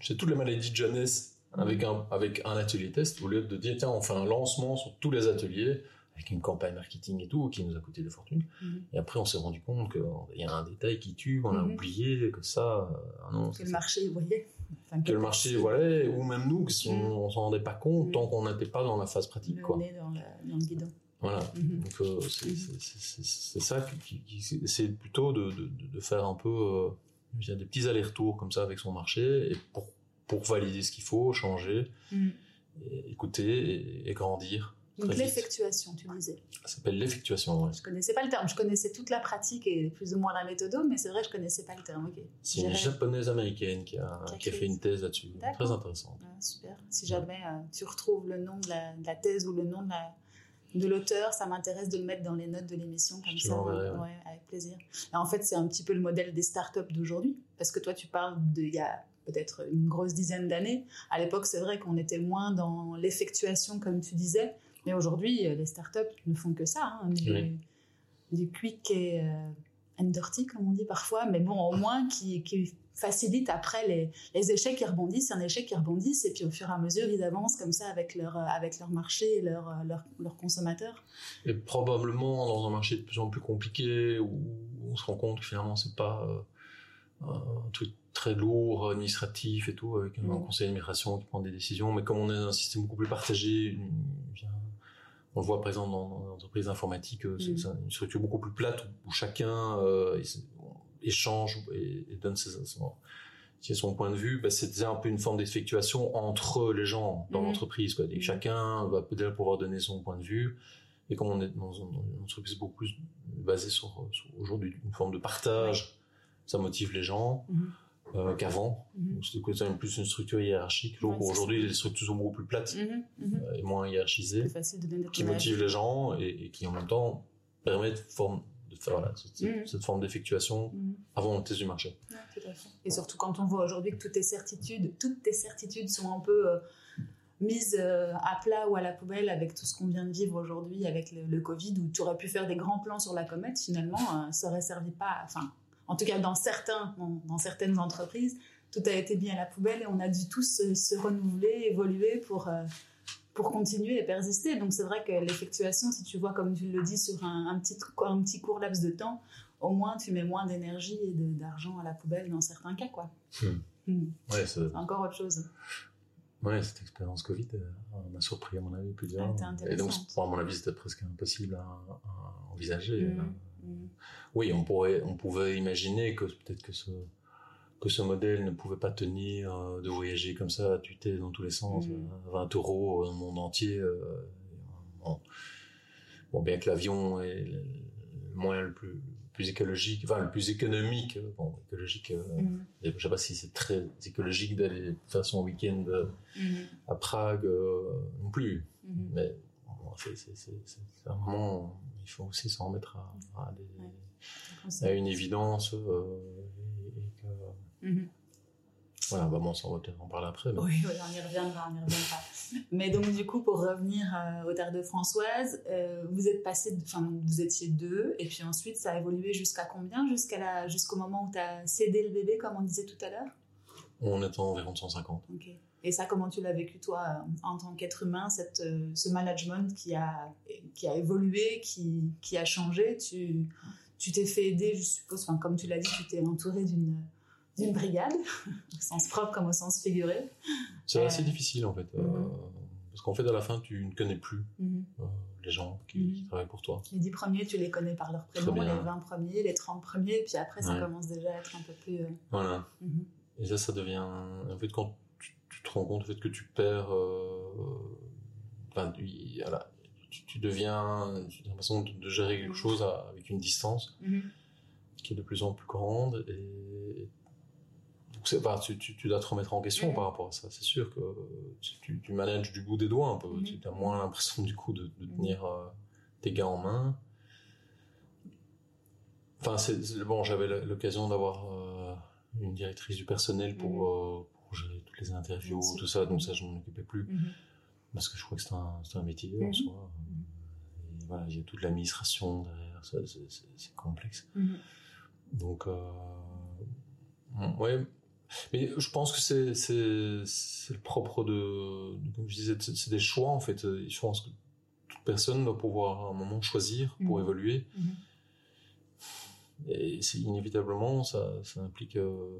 c'est toutes les maladies de jeunesse avec un, avec un atelier test, au lieu de dire, tiens, on fait un lancement sur tous les ateliers, avec une campagne marketing et tout, qui nous a coûté des fortunes. Mhm. Et après, on s'est rendu compte qu'il y a un détail qui tue, qu'on a Mhm. oublié, que ça, euh, ah non, Que le marché, vous voyez. Enfin, que le marché, voilà, ou même nous, que on, Mhm. on s'en rendait pas compte tant qu'on n'était pas dans la phase pratique, Le quoi. nez dans le, dans le guidon. Voilà. Donc euh, c'est ça qui, qui- c'est plutôt de, de, de faire un peu euh, des petits allers-retours comme ça avec son marché et pour pour valider ce qu'il faut, changer, écouter et, et grandir. Donc l'effectuation, tu disais. Ça s'appelle l'effectuation. ouais. Je connaissais pas le terme. Je connaissais toute la pratique et plus ou moins la méthode, mais c'est vrai, je connaissais pas le terme. Ok. C'est une japonaise américaine qui a, Qui fait une thèse là-dessus. Très intéressante. Ah, super. Si jamais euh, tu retrouves le nom de la, de la thèse ou le nom de la- de l'auteur, ça m'intéresse de le mettre dans les notes de l'émission comme Je ça. l'enverrai, ouais. ouais, avec plaisir. Et en fait, c'est un petit peu le modèle des startups d'aujourd'hui, parce que toi, tu parles d'il y a peut-être une grosse dizaine d'années. À l'époque, c'est vrai qu'on était moins dans l'effectuation, comme tu disais, mais aujourd'hui, euh, les startups ne font que ça, hein, du, Oui. du quick et euh, and dirty, comme on dit parfois, mais bon, au moins qui, qui facilite après les, les échecs qui rebondissent, un échec qui rebondissent, et puis au fur et à mesure, ils avancent comme ça avec leur, euh, avec leur marché et leurs leur, leur consommateurs. Et probablement dans un marché de plus en plus compliqué où on se rend compte que finalement c'est pas euh, un truc très lourd, administratif et tout, avec un conseil d'administration qui prend des décisions, mais comme on est dans un système beaucoup plus partagé, une- on le voit présent dans, dans les entreprises informatiques, euh, c'est Mm. une structure beaucoup plus plate où, où chacun euh, échange et, et donne ses, son, son point de vue, bah, c'est déjà un peu une forme d'effectuation entre les gens dans Mhm. l'entreprise. Quoi. Et Mhm. chacun va peut-être pouvoir donner son point de vue. Et comme on est dans une, entreprise beaucoup plus basée sur, sur aujourd'hui une forme de partage, ça motive les gens. Euh, qu'avant. Mhm. Donc, C'était quand même plus une structure hiérarchique. Ouais, aujourd'hui, les structures sont beaucoup plus plates Mhm, mhm. euh, et moins hiérarchisées, de qui motivent les gens et, et qui en même temps permettent forme, de faire voilà, cette, Mhm. cette forme d'effectuation avant le test du marché. Ouais, tout à fait. Et surtout quand on voit aujourd'hui que toutes tes certitudes, toutes tes certitudes sont un peu euh, mises euh, à plat ou à la poubelle avec tout ce qu'on vient de vivre aujourd'hui avec le, le Covid, où tu aurais pu faire des grands plans sur la comète, finalement, euh, ça aurait servi pas. Enfin, en tout cas, dans certains, dans, dans certaines entreprises, tout a été mis à la poubelle et on a dû tous se, se renouveler, évoluer pour. euh, pour continuer et persister. Donc c'est vrai que l'effectuation, si tu vois comme tu le dis sur un, un petit, un petit court laps de temps, au moins tu mets moins d'énergie et d'argent à la poubelle dans certains cas. quoi. Hmm. Hmm. Ouais, c'est- C'est encore autre chose. Ouais, cette expérience Covid euh, m'a surpris, à mon avis, plusieurs. Était et donc, à mon avis, c'était presque impossible à, à envisager. Mhm. Euh, Mhm. Oui, on, pourrait, on pouvait imaginer que peut-être que ce, que ce modèle ne pouvait pas tenir euh, de voyager comme ça, à tuer dans tous les sens, Mhm. euh, 20 euros dans le monde entier. euh, bon. Bon, bien que l'avion est le moyen le plus, le plus écologique, enfin le plus économique, euh, bon, écologique, euh, Mhm. je sais pas si c'est très écologique d'aller faire son week-end euh, Mhm. à Prague euh, non plus. Mhm. Mais c'est, moment, il faut aussi s'en remettre à, à, des- Ouais. à une évidence euh, et, et que, Mhm. voilà, bah bon, ça, on va peut-être en parler après. Mais... Oui, oui, on y reviendra, on y reviendra. <laughs> Mais donc du coup, pour revenir euh, au terre de Françoise, euh, vous êtes passé, enfin vous étiez deux, et puis ensuite ça a évolué jusqu'à combien? Jusqu'à la, jusqu'au moment où tu as cédé le bébé, comme on disait tout à l'heure? On est environ de 150. Ok. Et ça, comment tu l'as vécu toi, en tant qu'être humain, cette, euh, ce management qui a, qui a évolué, qui, qui a changé? Tu tu t'es fait aider, je suppose, enfin, comme tu l'as dit, tu t'es entouré d'une d'une brigade, <laughs> au sens propre comme au sens figuré. C'est Euh, assez difficile en fait. euh, mhm. parce qu'en fait, à la fin, tu ne connais plus Mhm. euh, les gens qui, Mhm. qui travaillent pour toi. Les 10 premiers, tu les connais par leur prénom, les 20 premiers, les 30 premiers, puis après, ça Ouais. commence déjà à être un peu plus. Voilà. Et ça, ça devient. En fait, quand tu, te rends compte en fait, que tu perds. euh, Enfin, tu, voilà, tu, tu deviens. Tu as l'impression de, de gérer quelque chose à- avec une distance Mhm. qui est de plus en plus grande. Et. Donc, tu, tu, tu dois te remettre en question par rapport à ça. C'est sûr que tu, tu, manages du bout des doigts un peu. Mhm. Tu as moins l'impression du coup de, de Mhm. tenir euh, tes gars en main. Enfin, c'est, bon, j'avais l'occasion d'avoir euh, une directrice du personnel pour, euh, pour gérer toutes les interviews, tout ça, donc ça, je m'en occupais plus. Mhm. Parce que je crois que c'est un, un métier en Mhm. soi. Et voilà, il y a toute l'administration derrière, ça, c'est, complexe. Donc, euh, ouais. Mais je pense que c'est, c'est, c'est le propre de, de- comme je disais, c'est, des choix en fait. Je pense que toute personne doit pouvoir à un moment choisir pour évoluer. Et c'est inévitablement, ça, ça implique euh,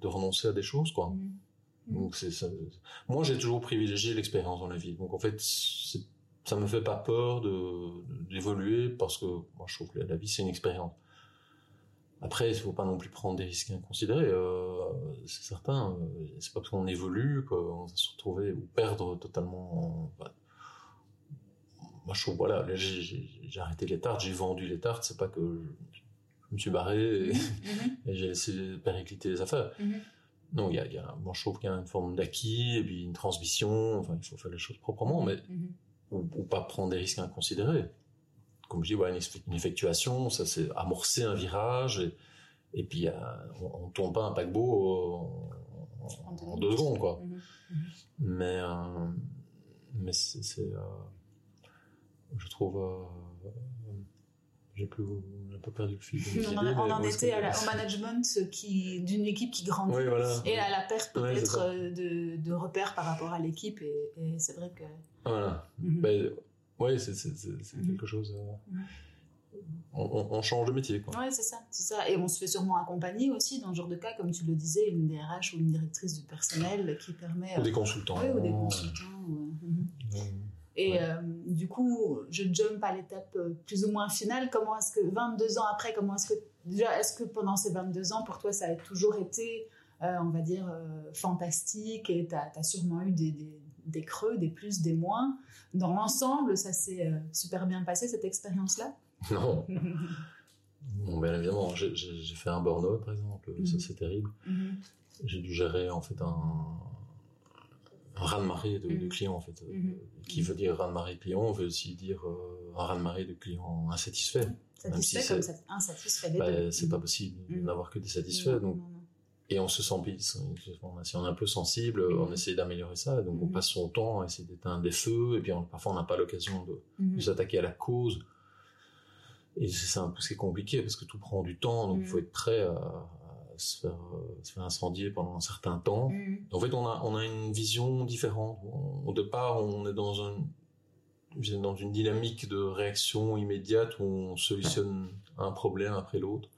de renoncer à des choses, quoi. Donc c'est ça. Moi, j'ai toujours privilégié l'expérience dans la vie. Donc en fait, ça me fait pas peur d'évoluer parce que moi, je trouve que la vie c'est une expérience. Après, il faut pas non plus prendre des risques inconsidérés. Euh, c'est certain. C'est pas parce qu'on évolue qu'on va se retrouver ou perdre totalement. bah, moi, je trouve voilà, là, j'ai- arrêté les tartes, j'ai vendu les tartes. C'est pas que je, je me suis barré et, Mhm. <laughs> et j'ai laissé péricliter les affaires. Mhm. Non, il y a, y a, moi je trouve qu'il y a une forme d'acquis et puis une transmission. Enfin, il faut faire les choses proprement, mais Mhm. ou, ou pas prendre des risques inconsidérés. Comme je dis, voilà, une, eff- une effectuation, ça c'est amorcer un virage et, et puis euh, on, on tourne pas un paquebot en, en- en deux secondes, quoi. Mhm. Mais euh, mais c'est, c'est, euh, je trouve, euh, j'ai plus, j'ai un peu perdu le fil. On en, on en était que- à la- au management qui d'une équipe qui grandit Oui, voilà. et à la perte peut-être euh, de, de repères par rapport à l'équipe et, et c'est vrai que Voilà. Mhm. Ben, ouais, c'est, c'est, c'est, c'est Mhm. quelque chose. euh, Mhm. on, on- on change de métier, quoi. Ouais, c'est ça, c'est ça. Et on se fait sûrement accompagner aussi dans ce genre de cas, comme tu le disais, une DRH ou une directrice du personnel qui permet. Ou des consultants. ouais, ou des consultants. Et Ouais. euh, du coup, je jump à l'étape euh, plus ou moins finale. Comment est-ce que 22 ans après, comment est-ce que déjà, est-ce que pendant ces 22 ans, pour toi, ça a toujours été, euh, on va dire, euh, fantastique et tu as, sûrement eu des, des- des creux, des plus, des moins? Dans l'ensemble, ça s'est super bien passé cette expérience-là? <laughs> Non, Bon, bien évidemment, j'ai fait un burn-out, par exemple, ça Mhm. c'est terrible. Mhm. J'ai dû gérer en fait un, un raz-de-marée de, de Mhm. clients en fait. Euh, Mhm. Qui veut dire raz-de-marée de clients, veut aussi dire euh, un raz-de-marée de clients insatisfaits. Même si Satisfait comme c'est- ça, insatisfait les Bah, deux. c'est pas possible de n'avoir que des satisfaits. Donc, et on se sent pisse. Si on est un peu sensible, on essaie d'améliorer ça. Donc on passe son temps à essayer d'éteindre des feux. Et puis on- parfois on n'a pas l'occasion de, Mhm. de s'attaquer à la cause. Et c'est un peu ce qui est compliqué parce que tout prend du temps, donc il faut être prêt à, à se, faire, euh, se faire incendier pendant un certain temps. Mhm. En fait, on a, on a une vision différente. On- au départ, on est dans, un, dans une dynamique de réaction immédiate où on solutionne un problème après l'autre.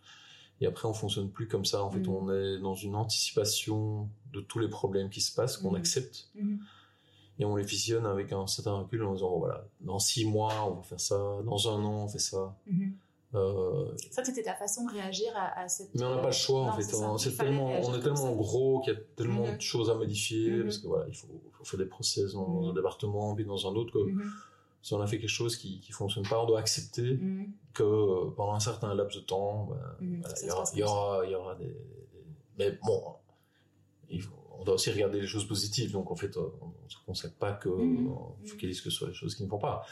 Et après, on fonctionne plus comme ça. En fait, Mhm. on est dans une anticipation de tous les problèmes qui se passent, qu'on Mhm. accepte et on les fusionne avec un certain recul en disant oh, voilà dans six mois on va faire ça dans un an on fait ça. Euh, Ça, c'était ta façon de réagir à, à cette. mais on n'a pas le choix en fait c'est ça. On- fallait tellement on est tellement gros qu'il y a tellement Mhm. de choses à modifier Mhm. parce que voilà il faut, faut faire des process dans Mhm. un département puis dans un autre que si on a fait quelque chose qui qui fonctionne pas on doit accepter que euh, pendant un certain laps de temps ben, voilà, il y aura il y aura il y aura des mais bon il faut- on doit aussi regarder les choses positives donc en fait euh, on se consacre pas que on focalise que sur les choses qui ne vont pas.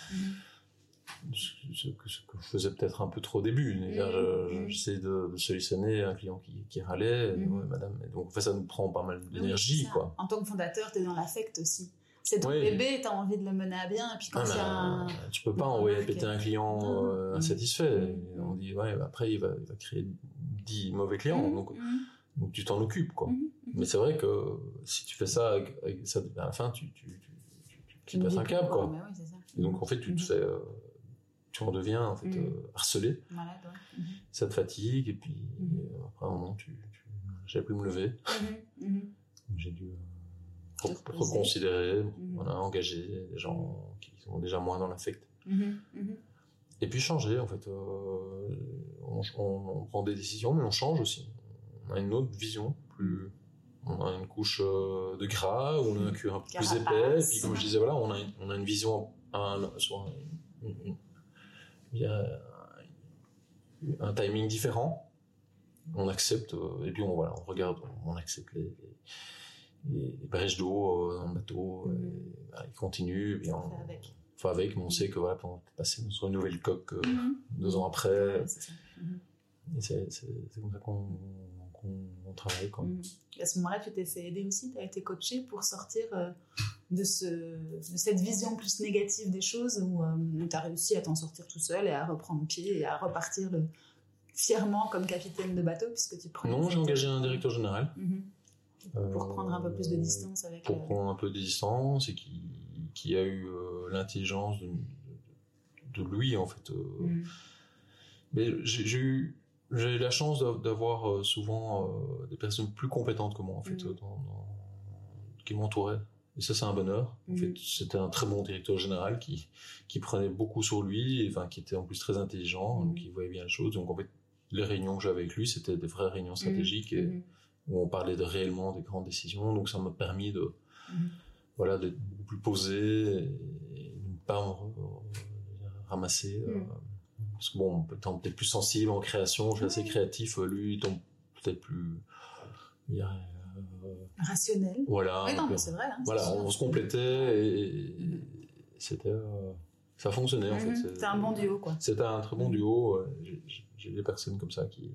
Ce que, ce que je faisais peut-être un peu trop au début. Mhm. J'essayais de, de solutionner un client qui, qui râlait, et, Mhm. ouais, madame. Et donc, en fait, ça nous prend pas mal d'énergie, quoi. En tant que fondateur, tu es dans l'affect aussi. C'est ton bébé, tu as envie de le mener à bien. Et puis quand Ah, y a bah, un. tu peux pas envoyer péter un client euh, Mhm. insatisfait. Et on dit, ouais, bah, après, il va, il va créer 10 mauvais clients. Donc, donc, tu t'en occupes, quoi. Mais c'est vrai que si tu fais ça, à la fin, tu, tu, passes un câble, quoi. Et donc, en fait, tu te fais. Tu en deviens, en fait, Mhm. euh, harcelé. Malade, ouais. Ça te fatigue et puis Mhm. euh, après un moment tu, tu j'avais plus me lever Mhm. Mhm. j'ai dû euh, re- reconsidérer Mhm. voilà engager des gens qui sont déjà moins dans l'affect et puis changer en fait euh, on, on- on prend des décisions mais on change aussi on a une autre vision plus on a une couche de gras on a un cuir un peu plus épais et puis comme je disais voilà on a une, on a une vision un, une- il y a un timing différent on accepte euh, et puis on voilà on regarde on accepte les, les, les brèches d'eau euh, dans le bateau Mhm. et, voilà, il continue et On on fait avec. avec mais on sait que voilà on va passer sur une nouvelle coque euh, Mhm. deux ans après Ouais, c'est. Mhm. et c'est comme ça qu'on on travaille quoi À ce moment-là, tu t'es fait aider aussi, tu as été coaché pour sortir euh, de, ce, de cette vision plus négative des choses où, tu as réussi à t'en sortir tout seul et à reprendre pied et à repartir le- fièrement comme capitaine de bateau puisque tu prends. non j'ai engagé un directeur général Mhm. Pour euh, prendre un peu plus de distance avec. pour le- prendre un peu de distance et qui, qui a eu euh, l'intelligence de, lui en fait. euh. Mhm. Mais j'ai eu j'ai eu la chance d'av- d'avoir euh, souvent euh, des personnes plus compétentes que moi en fait Mhm. euh, dans- dans- qui m'entouraient. Et ça c'est un bonheur. En Mhm. fait, c'était un très bon directeur général qui qui prenait beaucoup sur lui, et, enfin qui était en plus très intelligent, Mhm. donc il voyait bien les choses. Donc en fait, les réunions que j'avais avec lui, c'était des vraies réunions stratégiques et Mhm. où on parlait de réellement des grandes décisions. Donc ça m'a permis de Mhm. voilà d'être beaucoup plus posé et, de ne pas me ramasser. euh, Mhm. parce que bon, étant peut-être plus sensible en création, je suis assez créatif. Lui, étant peut-être plus, Rationnel. voilà. oui, non, donc, mais c'est vrai. hein, voilà, sûr. on se complétait et, c'était, euh, ça fonctionnait en fait. Mhm. C'est- C'était un bon duo, quoi. C'était un très bon duo. euh, j'ai- des personnes comme ça qui,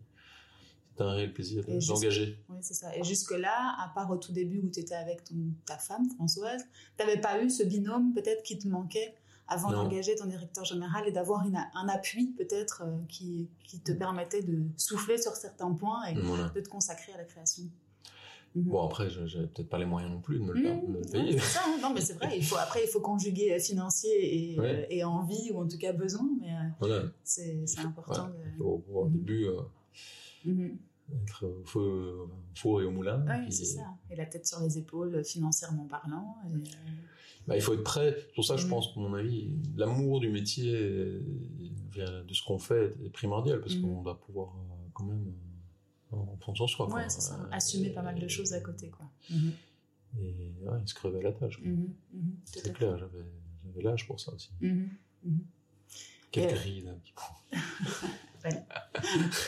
c'était un réel plaisir de- d'engager. Oui, c'est ça. Et jusque-là, à part au tout début où tu étais avec ton, ta femme, Françoise, tu n'avais pas eu ce binôme peut-être qui te manquait avant d'engager ton directeur général et d'avoir un appui peut-être euh, qui, qui te permettait de souffler sur certains points et Voilà. de te consacrer à la création? Mhm. Bon, après, je- j'avais peut-être pas les moyens non plus de me le, Mmh, de me ouais, payer. ça, hein. non mais c'est vrai. Il faut après il faut conjuguer financier et, Ouais. euh, et envie ou en tout cas besoin, mais euh, Voilà. c'est important de. Au, au Mhm. début, euh, Mhm. être au feu, au four et au moulin. Oui, puis- c'est ça. Et la tête sur les épaules, financièrement parlant. et, Bah, il faut être prêt. Pour ça, je Mhm. pense, à mon avis, l'amour du métier, de ce qu'on fait, est primordial parce Mhm. qu'on doit pouvoir quand même en prendre soin de soi. Ouais, c'est ça. Euh, Assumer pas mal de choses à côté, quoi. Et ouais, se crever la tâche. à C'est clair, j'avais l'âge pour ça aussi. Mhm, mhm. Quelques Et- rides. un petit peu.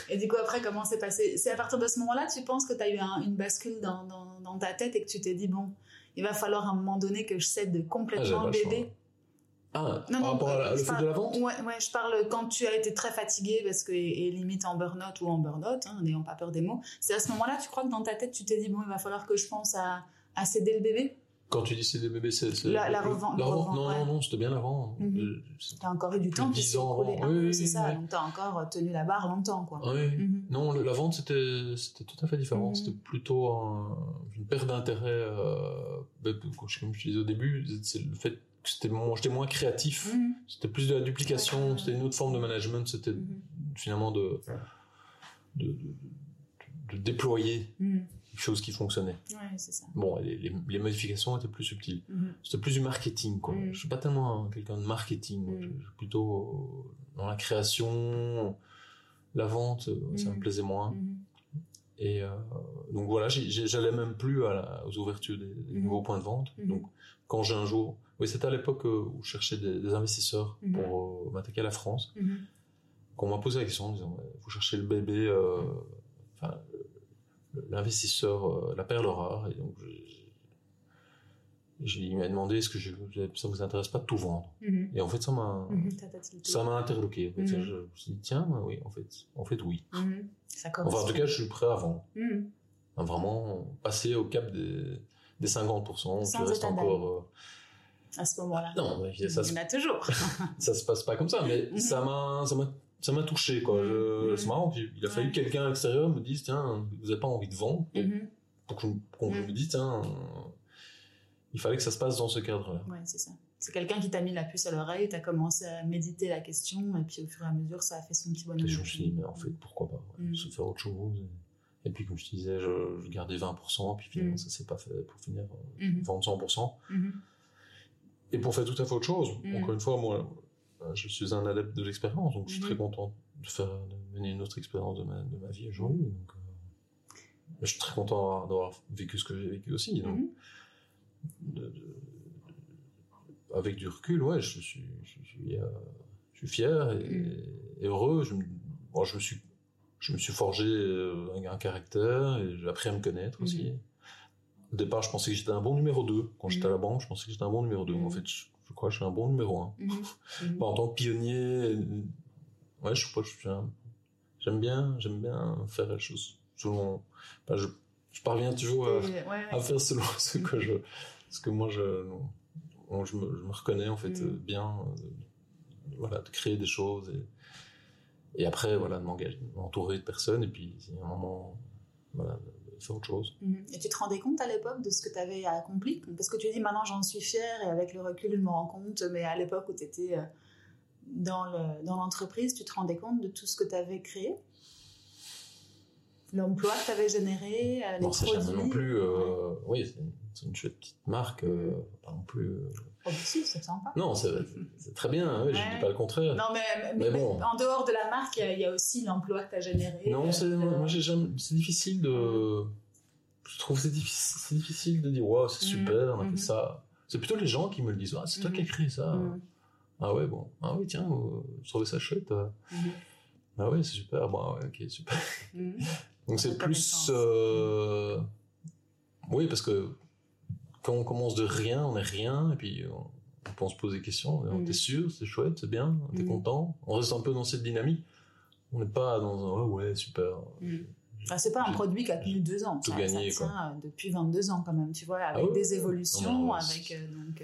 Et du coup, après, comment c'est passé? C'est à partir de ce moment-là, tu penses que tu as eu un- une bascule dans, dans, dans ta tête et que tu t'es dit, bon, il va falloir à un moment donné que je cède Ah, complètement j'avais le bébé? Ah, Non, par non, rapport à la- euh, le fait parle- de la vente? ouais, ouais, je parle quand tu as été très fatigué parce que, et limite en burn-out ou en burn-out, hein, n'ayant pas peur des mots. C'est à ce moment-là, tu crois que dans ta tête, tu t'es dit, bon, il va falloir que je pense à, à céder le bébé? Quand tu dis c'est des bébés, c'est. La- la revente- la non, ouais. non, non, c'était bien avant. Mhm. Euh, c'est- Tu as encore eu du temps qui 10 s'est ans écoulé. avant. Oui, c'est ça. Donc, tu as encore tenu la barre longtemps, quoi. Ah oui. Mhm. Non, la vente, c'était tout à fait différent. Mhm. C'était plutôt un- une perte d'intérêt. Euh, ben, comme je disais au début, c'est le fait c'était moins- j'étais moins créatif. Mhm. C'était plus de la duplication, Ouais. c'était une autre forme de management. C'était Mhm. finalement de, de, de- de déployer Mhm. quelque chose qui fonctionnait. Ouais, c'est ça. Bon, les, les- les modifications étaient plus subtiles. Mhm. C'était plus du marketing, quoi. Mm. Je suis pas tellement un- quelqu'un de marketing. moi. Mm. Je, je suis plutôt euh, dans la création, la vente, euh, ça Mm. me plaisait moins. Et euh, donc voilà, j'allais même plus à la- aux ouvertures des, des nouveaux points de vente. Donc quand j'ai un jour, oui, c'était à l'époque euh, où je cherchais des, des investisseurs Mhm. pour euh, m'attaquer à la France, Mhm. qu'on m'a posé la question en disant, vous cherchez le bébé, euh, enfin l'investisseur, la perle rare. Et donc il m'a demandé est-ce que je, ça vous intéresse pas de tout vendre? Mhm. Et en fait ça m'a ça interloqué. En fait. Je je me suis dit tiens, oui, en fait, en fait oui. Ça Enfin en tout cas, je suis prêt à vendre. Vraiment passer au cap des, des 50%, Sans tu restes encore... euh, à ce moment-là. Non, il y en a toujours. <laughs> ça se passe pas comme ça, mais mhm. ça m'a, ça m'a, ça m'a touché quoi. Mhm. C'est marrant. Il a fallu que quelqu'un extérieur me dise tiens, vous avez pas envie de vendre? Mm -hmm. pour mhm. qu'on qu me dise tiens, il fallait que ça se passe dans ce cadre-là. Ouais, c'est ça. C'est quelqu'un qui t'a mis la puce à l'oreille, t'as commencé à méditer la question, et puis au fur et à mesure, ça a fait son petit bonheur. Je me suis dit, mais en fait, pourquoi pas? Ouais, Se faire autre chose. Et puis, comme je te disais, je, je gardais 20%, puis finalement, ça ne s'est pas fait pour finir, euh, 25%. Et pour faire tout à fait autre chose, Mhm. encore une fois, moi, euh, je suis un adepte de l'expérience, donc je suis Mhm. très content de faire de mener une autre expérience de ma, de ma vie aujourd'hui. Donc, euh, je suis très content d'avoir- vécu ce que j'ai vécu aussi. Donc, de- de- avec du recul, ouais, je suis, je, suis, euh, je suis fier et, et heureux. Je me, bon, je me suis, je me suis forgé un, un caractère et j'ai appris à me connaître aussi. Au départ, je pensais que j'étais un bon numéro 2. Quand j'étais à la banque, je pensais que j'étais un bon numéro 2. Mhm. En fait, je, je crois que je suis un bon numéro 1. Mhm. Mhm. <laughs> Bah, en tant que pionnier, euh, ouais, je sais pas, je suis un- j'aime bien, j'aime bien faire les choses selon, bah, je, je parviens toujours à, Et- ouais, ouais. à faire selon <laughs> ce que je, ce que moi je, bon, je, me, je me reconnais en fait Mm. euh, bien, euh, voilà, de créer des choses et, et après voilà de m'engager, m'entourer de personnes et puis a un moment, voilà, autre chose. Mhm. Et tu te rendais compte à l'époque de ce que tu avais accompli Parce que tu dis maintenant j'en suis fière et avec le recul je me rends compte, mais à l'époque où tu étais dans l'entreprise, tu te rendais compte de tout ce que tu avais créé? L'emploi que tu avais généré, les non, produits? non plus. oui, c'est une chouette petite marque, pas non plus. Oh, c'est sympa. Non, c'est très bien, hein, je ne dis pas le contraire. Non, mais, bon. en dehors de la marque, il y, a aussi l'emploi que tu as généré. Non, c'est difficile de. Je trouve c'est difficile, difficile de dire, waouh, c'est mhm. super, on a fait mhm. ça. C'est plutôt les gens qui me le disent, ah, c'est toi qui as mhm. créé ça. Ah ouais, bon, ah oui, tiens, je trouvais ça chouette. Ah ouais, c'est super, bon, ouais, ok, super. Donc c'est plus. Euh, oui, parce que quand on commence de rien, on est rien, et puis on, peut se poser des questions. on T'es sûr, c'est chouette, c'est bien, t'es es content. On reste un peu dans cette dynamique. On n'est pas dans un ouais, ouais super. Ah, c'est pas un produit qui a tenu deux ans. Tout ça, gagné, ça tient euh, depuis 22 ans quand même, tu vois, avec ah des évolutions, avec euh, donc.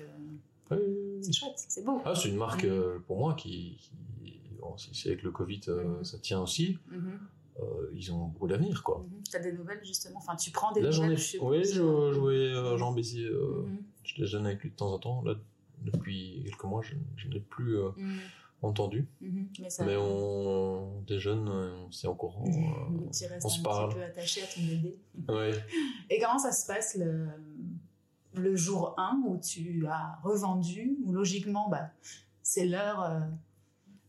Euh, c'est chouette, c'est beau. Ah, c'est une marque pour moi qui, bon, si avec le Covid mm-hmm. ça tient aussi. Mm-hmm. ils ont beaucoup d'avenir, quoi. Mm-hmm. Tu as des nouvelles, justement? Enfin, tu prends des Là, nouvelles, ai... Oui, je jouais Jean Bézier. Je déjeune avec lui de temps en temps. Là, depuis quelques mois, je, je n'ai plus entendu. Mhm. Mais, on déjeune, on s'est encore, <laughs> on, tu restes on se parle. un petit peu attaché à ton bébé. Ouais. Et comment ça se passe le, le jour 1 où tu as revendu, où logiquement, bah, c'est l'heure, euh,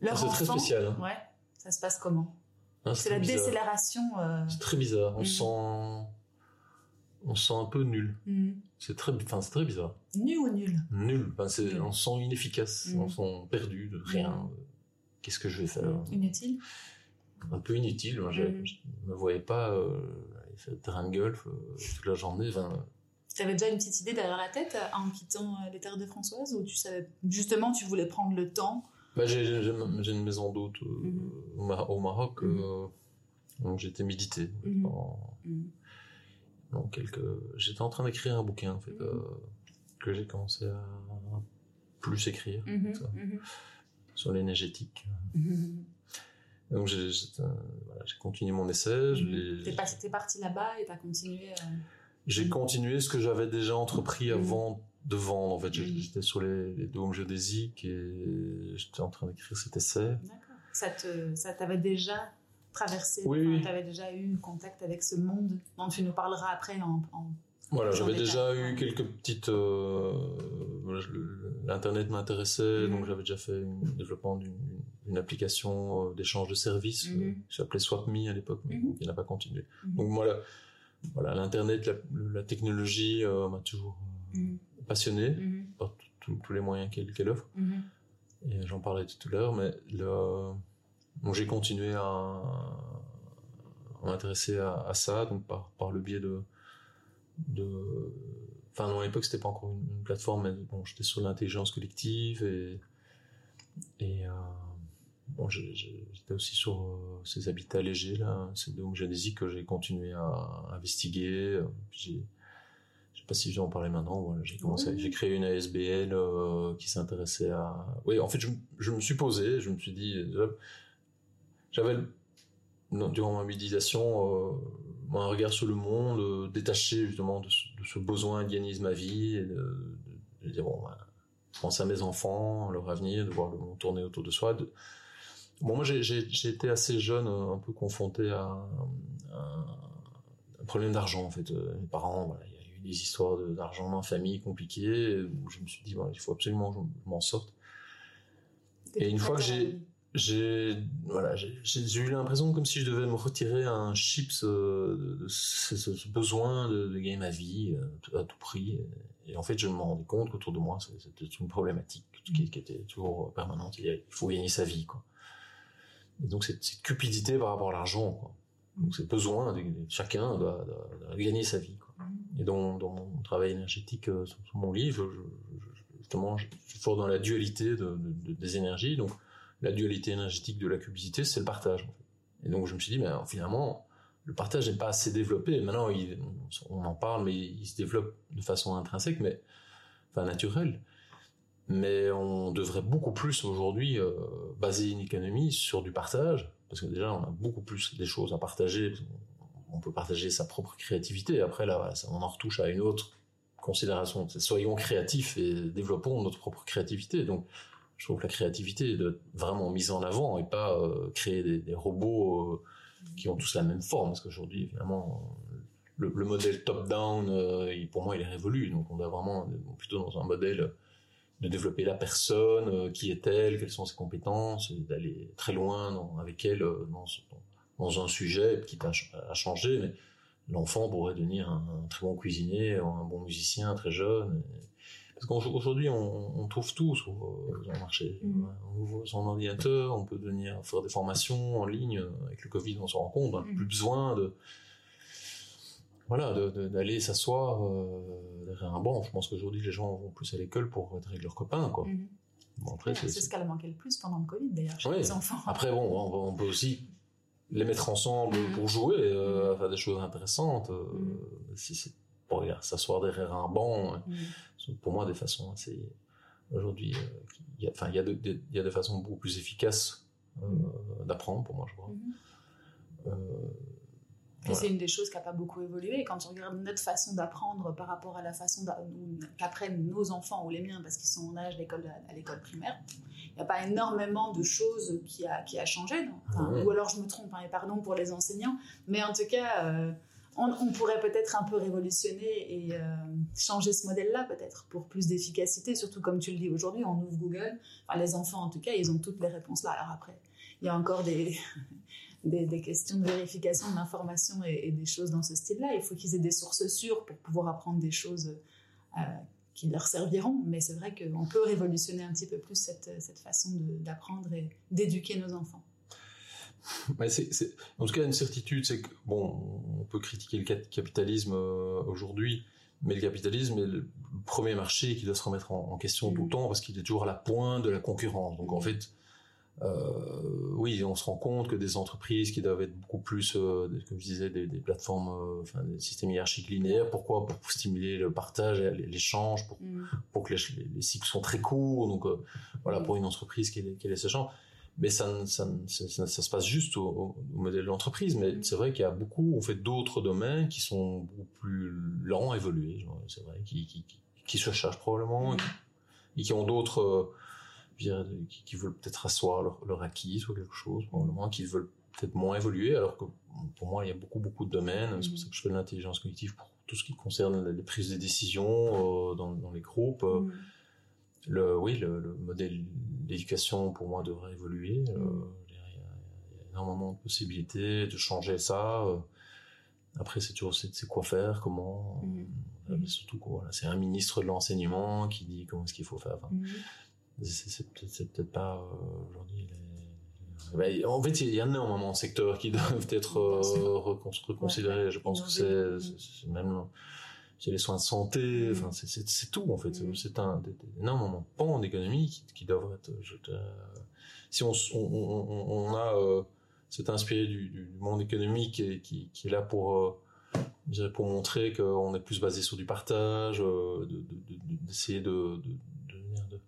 l'heure C'est très spécial. Hein. Ouais. Ça se passe comment? Ah, C'est la décélération. Euh, c'est très bizarre. On mhm. sent, on sent un peu nul. Mhm. C'est très, enfin, c'est très bizarre. Nul ou nul? Nul. Enfin, On sent inefficace, on mm. sent perdu de rien. Mm. Qu'est-ce que je vais faire? Inutile Un peu inutile. Moi, je ne me voyais pas euh, faire terrain de golf euh, toute la journée. Enfin, tu avais déjà une petite idée derrière la tête euh, en quittant les terres de Françoise ou tu savais justement tu voulais prendre le temps bah, j'ai, une maison d'hôte mm-hmm. au Maroc, mm-hmm. donc j'étais médité. Mm-hmm quelques... J'étais en train d'écrire un bouquin, en fait, mhm. euh, que j'ai commencé à plus écrire, mhm, mhm. sur l'énergétique. Donc j'ai continué mon essai. T'es parti là-bas et t'as continué. Euh, j'ai continué ce que j'avais déjà entrepris avant de vendre. En fait, j'étais sur les, les dômes géodésiques et j'étais en train d'écrire cet essai. D'accord. Ça te, ça t'avait déjà traversé Tu avais déjà eu contact avec ce monde dont tu nous parleras après en. voilà, j'avais déjà eu quelques petites. Euh, L'internet m'intéressait, mhm. donc j'avais déjà fait le développement d'une application euh, d'échange de services mm -hmm. qui s'appelait SwapMe à l'époque, mais mhm. qui n'a pas continué. Mhm. Donc voilà, voilà, l'internet, la, technologie m'a toujours passionné par tous les moyens qu'elle offre. Et j'en parlais tout à l'heure, mais le donc j'ai continué à, m'intéresser à, ça, donc par, par le biais de, de enfin à l'époque c'était pas encore une, plateforme, mais bon j'étais sur l'intelligence collective et et euh, bon j'étais aussi sur euh, ces habitats légers là, c'est donc génésique que j'ai continué à investiguer. Je sais pas si je vais en parler maintenant. Voilà, j'ai commencé, j'ai créé une ASBL euh, qui s'intéressait à. Oui, en fait, je, je, me suis posé, je me suis dit, j'avais durant ma méditation euh, un regard sur le monde euh, détaché justement de ce, besoin de gagner ma vie et de, dire bon bah, je pense à mes enfants leur avenir de voir le monde tourner autour de soi bon moi j'ai été assez jeune euh, un peu confronté à, un problème d'argent en fait mes parents voilà, des histoires d'argent dans la famille compliquées où je me suis dit il faut absolument que je m'en sorte. Et une fois que j'ai j'ai voilà j'ai eu l'impression comme si je devais me retirer un chips euh, de ce, besoin de, gagner ma vie euh, à tout prix. Et, en fait je me rendais compte qu'autour de moi c'était une problématique qui, qui, était toujours permanente. Il faut gagner sa vie quoi. Et donc cette, cette cupidité par rapport à l'argent quoi. Donc c'est besoin de, chacun doit, gagner sa vie quoi. Et dans, dans mon travail énergétique euh, sur, mon livre je, justement je suis fort dans la dualité de, des énergies donc la dualité énergétique de la cubicité, c'est le partage. Et donc je me suis dit, mais finalement, le partage n'est pas assez développé. Maintenant, on en parle, mais il se développe de façon intrinsèque, mais enfin naturelle. Mais on devrait beaucoup plus aujourd'hui euh, baser une économie sur du partage, parce que déjà on a beaucoup plus des choses à partager. On peut partager sa propre créativité. Après là, on en retouche à une autre considération. Soyons créatifs et développons notre propre créativité. Donc je trouve que la créativité doit être vraiment mise en avant et pas euh, créer des, robots euh, qui ont tous la même forme. Parce qu'aujourd'hui, le, modèle top-down, euh, pour moi, il est révolu. Donc on doit vraiment plutôt dans un modèle de développer la personne, qui est-elle, quelles sont ses compétences, d'aller très loin avec elle un sujet qui a changé. Mais l'enfant pourrait devenir un, très bon cuisinier, un bon musicien très jeune. Parce qu'aujourd'hui, on, trouve tout sur, le euh, marché. Mm. On ouvre son ordinateur, on peut venir faire des formations en ligne. Avec le Covid, on se rend compte, on n'a mm. plus besoin de voilà, d'aller s'asseoir euh, derrière un banc. Je pense qu'aujourd'hui, les gens vont plus à l'école pour être avec leurs copains, quoi. Mm. c'est ce qu'elle a manqué le plus pendant le Covid, d'ailleurs, chez les enfants. Après, bon, on, peut aussi les mettre ensemble pour jouer, euh, faire des choses intéressantes. si c'est pour s'asseoir derrière un banc, mm. pour moi des façons assez aujourd'hui, euh, enfin il y a il y a des façons beaucoup plus efficaces euh, mm. d'apprendre pour moi je crois. Euh, c'est une des choses qui n'a pas beaucoup évolué. Quand tu regardes notre façon d'apprendre par rapport à la façon qu'apprennent nos enfants ou les miens, parce qu'ils sont en âge d'école à l'école primaire, il n'y a pas énormément de choses qui a, qui a changé. Ou alors je me trompe, hein, et pardon pour les enseignants, mais en tout cas, on, pourrait peut-être un peu révolutionner et euh, changer ce modèle-là peut-être pour plus d'efficacité, surtout comme tu le dis aujourd'hui, on ouvre Google, enfin, les enfants en tout cas, ils ont toutes les réponses là. Alors après, il y a encore des, des, questions de vérification de l'information et, des choses dans ce style-là. Il faut qu'ils aient des sources sûres pour pouvoir apprendre des choses euh, qui leur serviront, mais c'est vrai qu'on peut révolutionner un petit peu plus cette, cette façon d'apprendre et d'éduquer nos enfants. c'est, en tout cas, une certitude, c'est que, bon, on peut critiquer le capitalisme euh, aujourd'hui, mais le capitalisme est le premier marché qui doit se remettre en, question tout le temps parce qu'il est toujours à la pointe de la concurrence. Donc, en mm. fait, oui, on se rend compte que des entreprises qui doivent être beaucoup plus, euh, comme je disais, des, plateformes, enfin, des systèmes hiérarchiques linéaires. Pourquoi? Pour stimuler le partage, l'échange, pour, mm. pour que les, cycles sont très courts. Donc, voilà, pour une entreprise qui est, qui est mais ça, ça, ça, ça, se passe juste au, modèle de l'entreprise. Mais mm. c'est vrai qu'il y a beaucoup, on fait d'autres domaines qui sont beaucoup plus lents à évoluer. C'est vrai, qui, qui, qui, se cherchent probablement mm. et qui ont d'autres, qui, qui, veulent peut-être asseoir leur, leur, acquis ou quelque chose, probablement, qui veulent peut-être moins évoluer. Alors que pour moi, il y a beaucoup, beaucoup de domaines. C'est pour mm. ça que je fais de l'intelligence cognitive pour tout ce qui concerne les prises de décision euh, dans, dans, les groupes. Euh, le, oui, le, modèle d'éducation pour moi devrait évoluer. Euh, mm. il, y a, énormément de possibilités de changer ça. Euh. Après, c'est toujours c'est quoi faire, comment. Mais surtout quoi, c'est un ministre de l'enseignement qui dit comment est-ce qu'il faut faire. C'est peut-être pas aujourd'hui. Les... en fait, il y a énormément de secteurs qui <laughs> doivent être reconsidérés. Je pense que c'est même c'est les soins de santé, mm. enfin c'est tout en fait. Mm. C'est un énormément pan d'économie qui, qui doivent être. Je, si on, on, on, a euh, c'est inspiré du, du, monde économique et qui, qui est là pour euh, pour montrer qu'on est plus basé sur du partage, euh, d'essayer de, de, de, de,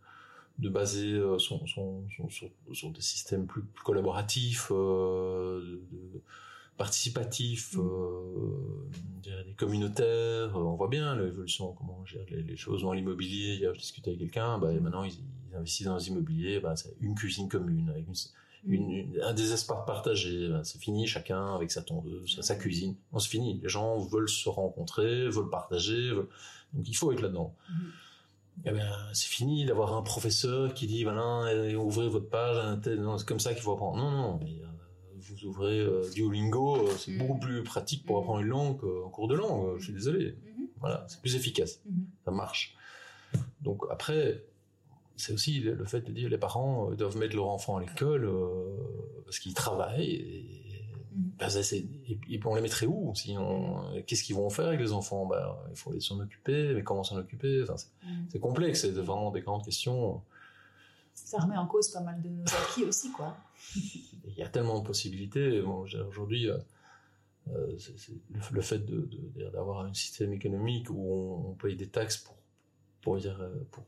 baser euh, son, son, son, sur, sur, des systèmes plus, plus collaboratifs, de, participatif, mm. euh, des communautaires. Euh, on voit bien l'évolution, comment gérer les, choses dans l'immobilier. Hier, je discutais avec quelqu'un, bah, maintenant ils, investissent dans l'immobilier, bah, c'est une cuisine commune, avec une, mm. un des espaces partagés. Bah, c'est fini, chacun avec sa tondeuse, sa, cuisine. On se finit. Les gens veulent se rencontrer, veulent partager. Donc il faut être là-dedans. Mm. Eh bien, c'est fini d'avoir un professeur qui dit, voilà, ouvrez votre page, c'est comme ça qu'il faut apprendre. Non, non, euh, vous ouvrez euh, Duolingo, euh, c'est mm. beaucoup plus pratique pour mm. apprendre une langue qu'en cours de langue. Je suis désolé. Mm-hmm. Voilà, c'est plus efficace. Mm-hmm. Ça marche. Donc après, c'est aussi le fait de dire les parents euh, doivent mettre leur enfant à l'école parce qu'ils travaillent. Et, mm-hmm. ben, on les mettrait où sinon Qu'est-ce qu'ils vont faire avec les enfants? Ben, Il faut les s'en occuper, mais comment s'en occuper? C'est complexe, c'est vraiment des grandes questions ça remet en cause pas mal de nos acquis aussi, quoi. <laughs> Il y a tellement de possibilités. Bon, aujourd'hui, euh, euh le, fait d'avoir un système économique où on, paye des taxes pour, pour dire, euh, pour,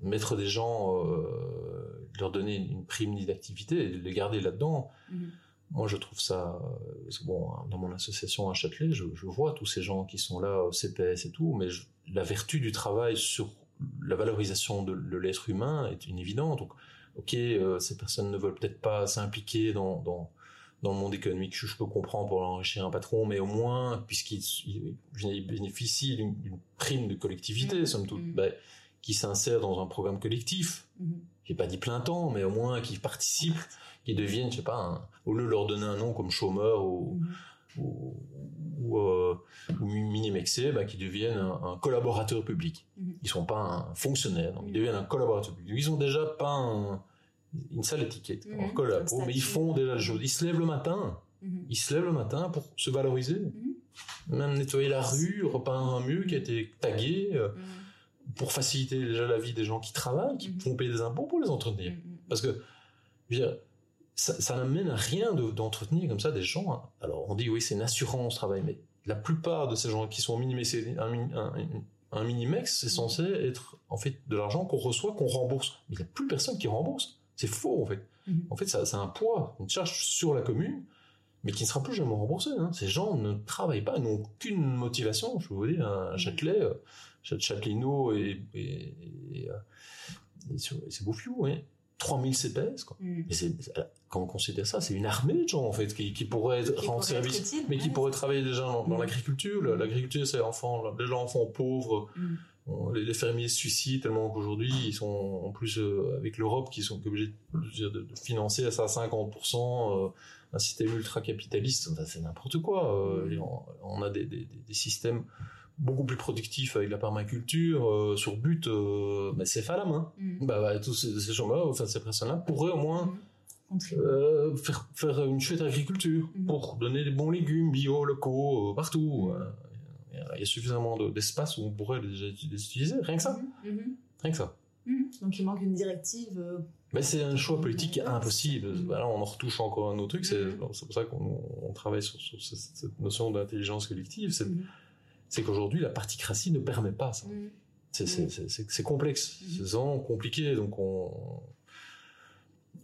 mettre des gens, euh, leur donner une prime d'activité et les garder là-dedans. Mm-hmm. Moi, je trouve ça. Bon, dans mon association à Châtelet, je, je, vois tous ces gens qui sont là au CPS et tout, mais la vertu du travail sur la valorisation de, l'être humain est une évidente. Donc, ok, euh, ces personnes ne veulent peut-être pas s'impliquer dans, dans, dans, le monde économique, je, peux comprendre pour enrichir un patron, mais au moins, puisqu'ils bénéficient d'une prime de collectivité, mmh. somme toute, mmh. ben, qui s'insèrent dans un programme collectif, mmh. j'ai pas dit plein temps, mais au moins qui participent, qui deviennent, je sais pas, au lieu de leur donner un nom comme chômeur ou, ou, ou, euh, ou Minimexé, bah, qui deviennent un, collaborateur public. Mhm. Ils sont pas un fonctionnaire, donc ils mhm. deviennent un collaborateur public. Ils ont déjà pas une sale étiquette, mmh. mais ils font déjà le jeu. Ils se lèvent le matin, mhm. ils se lèvent le matin pour se valoriser, même nettoyer la rue, repeindre un mur qui a été tagué, euh, pour faciliter déjà la vie des gens qui travaillent, qui font payer des impôts pour les entretenir. Parce que, je veux dire, ça, ça n'amène à rien d'entretenir comme ça des gens. Hein. Alors on dit oui c'est une assurance travail, mais la plupart de ces gens qui sont minimex, un, un, un minimex, c'est censé être en fait de l'argent qu'on reçoit, qu'on rembourse. Mais il n'y a plus personne qui rembourse. C'est faux en fait. Mm-hmm. En fait, ça, c'est un poids, une charge sur la commune, mais qui ne sera plus jamais remboursé. Hein. Ces gens ne travaillent pas, n'ont aucune motivation. Je vous dire, un Châtelet, euh, Châtelineau et, et, et, et c'est Bouffiou, oui. 3000 CPS, quoi. Mm. quand on considère ça, c'est une armée de gens, en fait, qui, qui pourraient rendre service, mais qui pourraient travailler déjà dans, mm. l'agriculture. L'agriculture, c'est enfants, déjà enfants pauvres. Mm. les, fermiers se suicident tellement qu'aujourd'hui, ils sont, en plus, euh, avec l'Europe, qui sont obligés de, de, financer à ça à 50%, euh, un système ultra-capitaliste. c'est n'importe quoi. Euh, on, a des, des, des systèmes beaucoup plus productif avec la permaculture euh, sur but euh, bah, c'est fait à la main mm. bah, bah, tous ces, gens-là enfin ces personnes-là pourraient au moins mm. euh, faire faire une chouette agriculture mm. pour donner des bons légumes bio locaux euh, partout il y a suffisamment d'espace où on pourrait les, utiliser rien que ça rien que ça donc il manque une directive mais c'est un choix politique impossible. Voilà, on en retouche encore un autre truc. C'est pour ça qu'on travaille sur, sur, cette notion d'intelligence collective. C'est c'est qu'aujourd'hui, la particratie ne permet pas ça. Mm. C'est complexe, mm. c'est vraiment compliqué, donc on...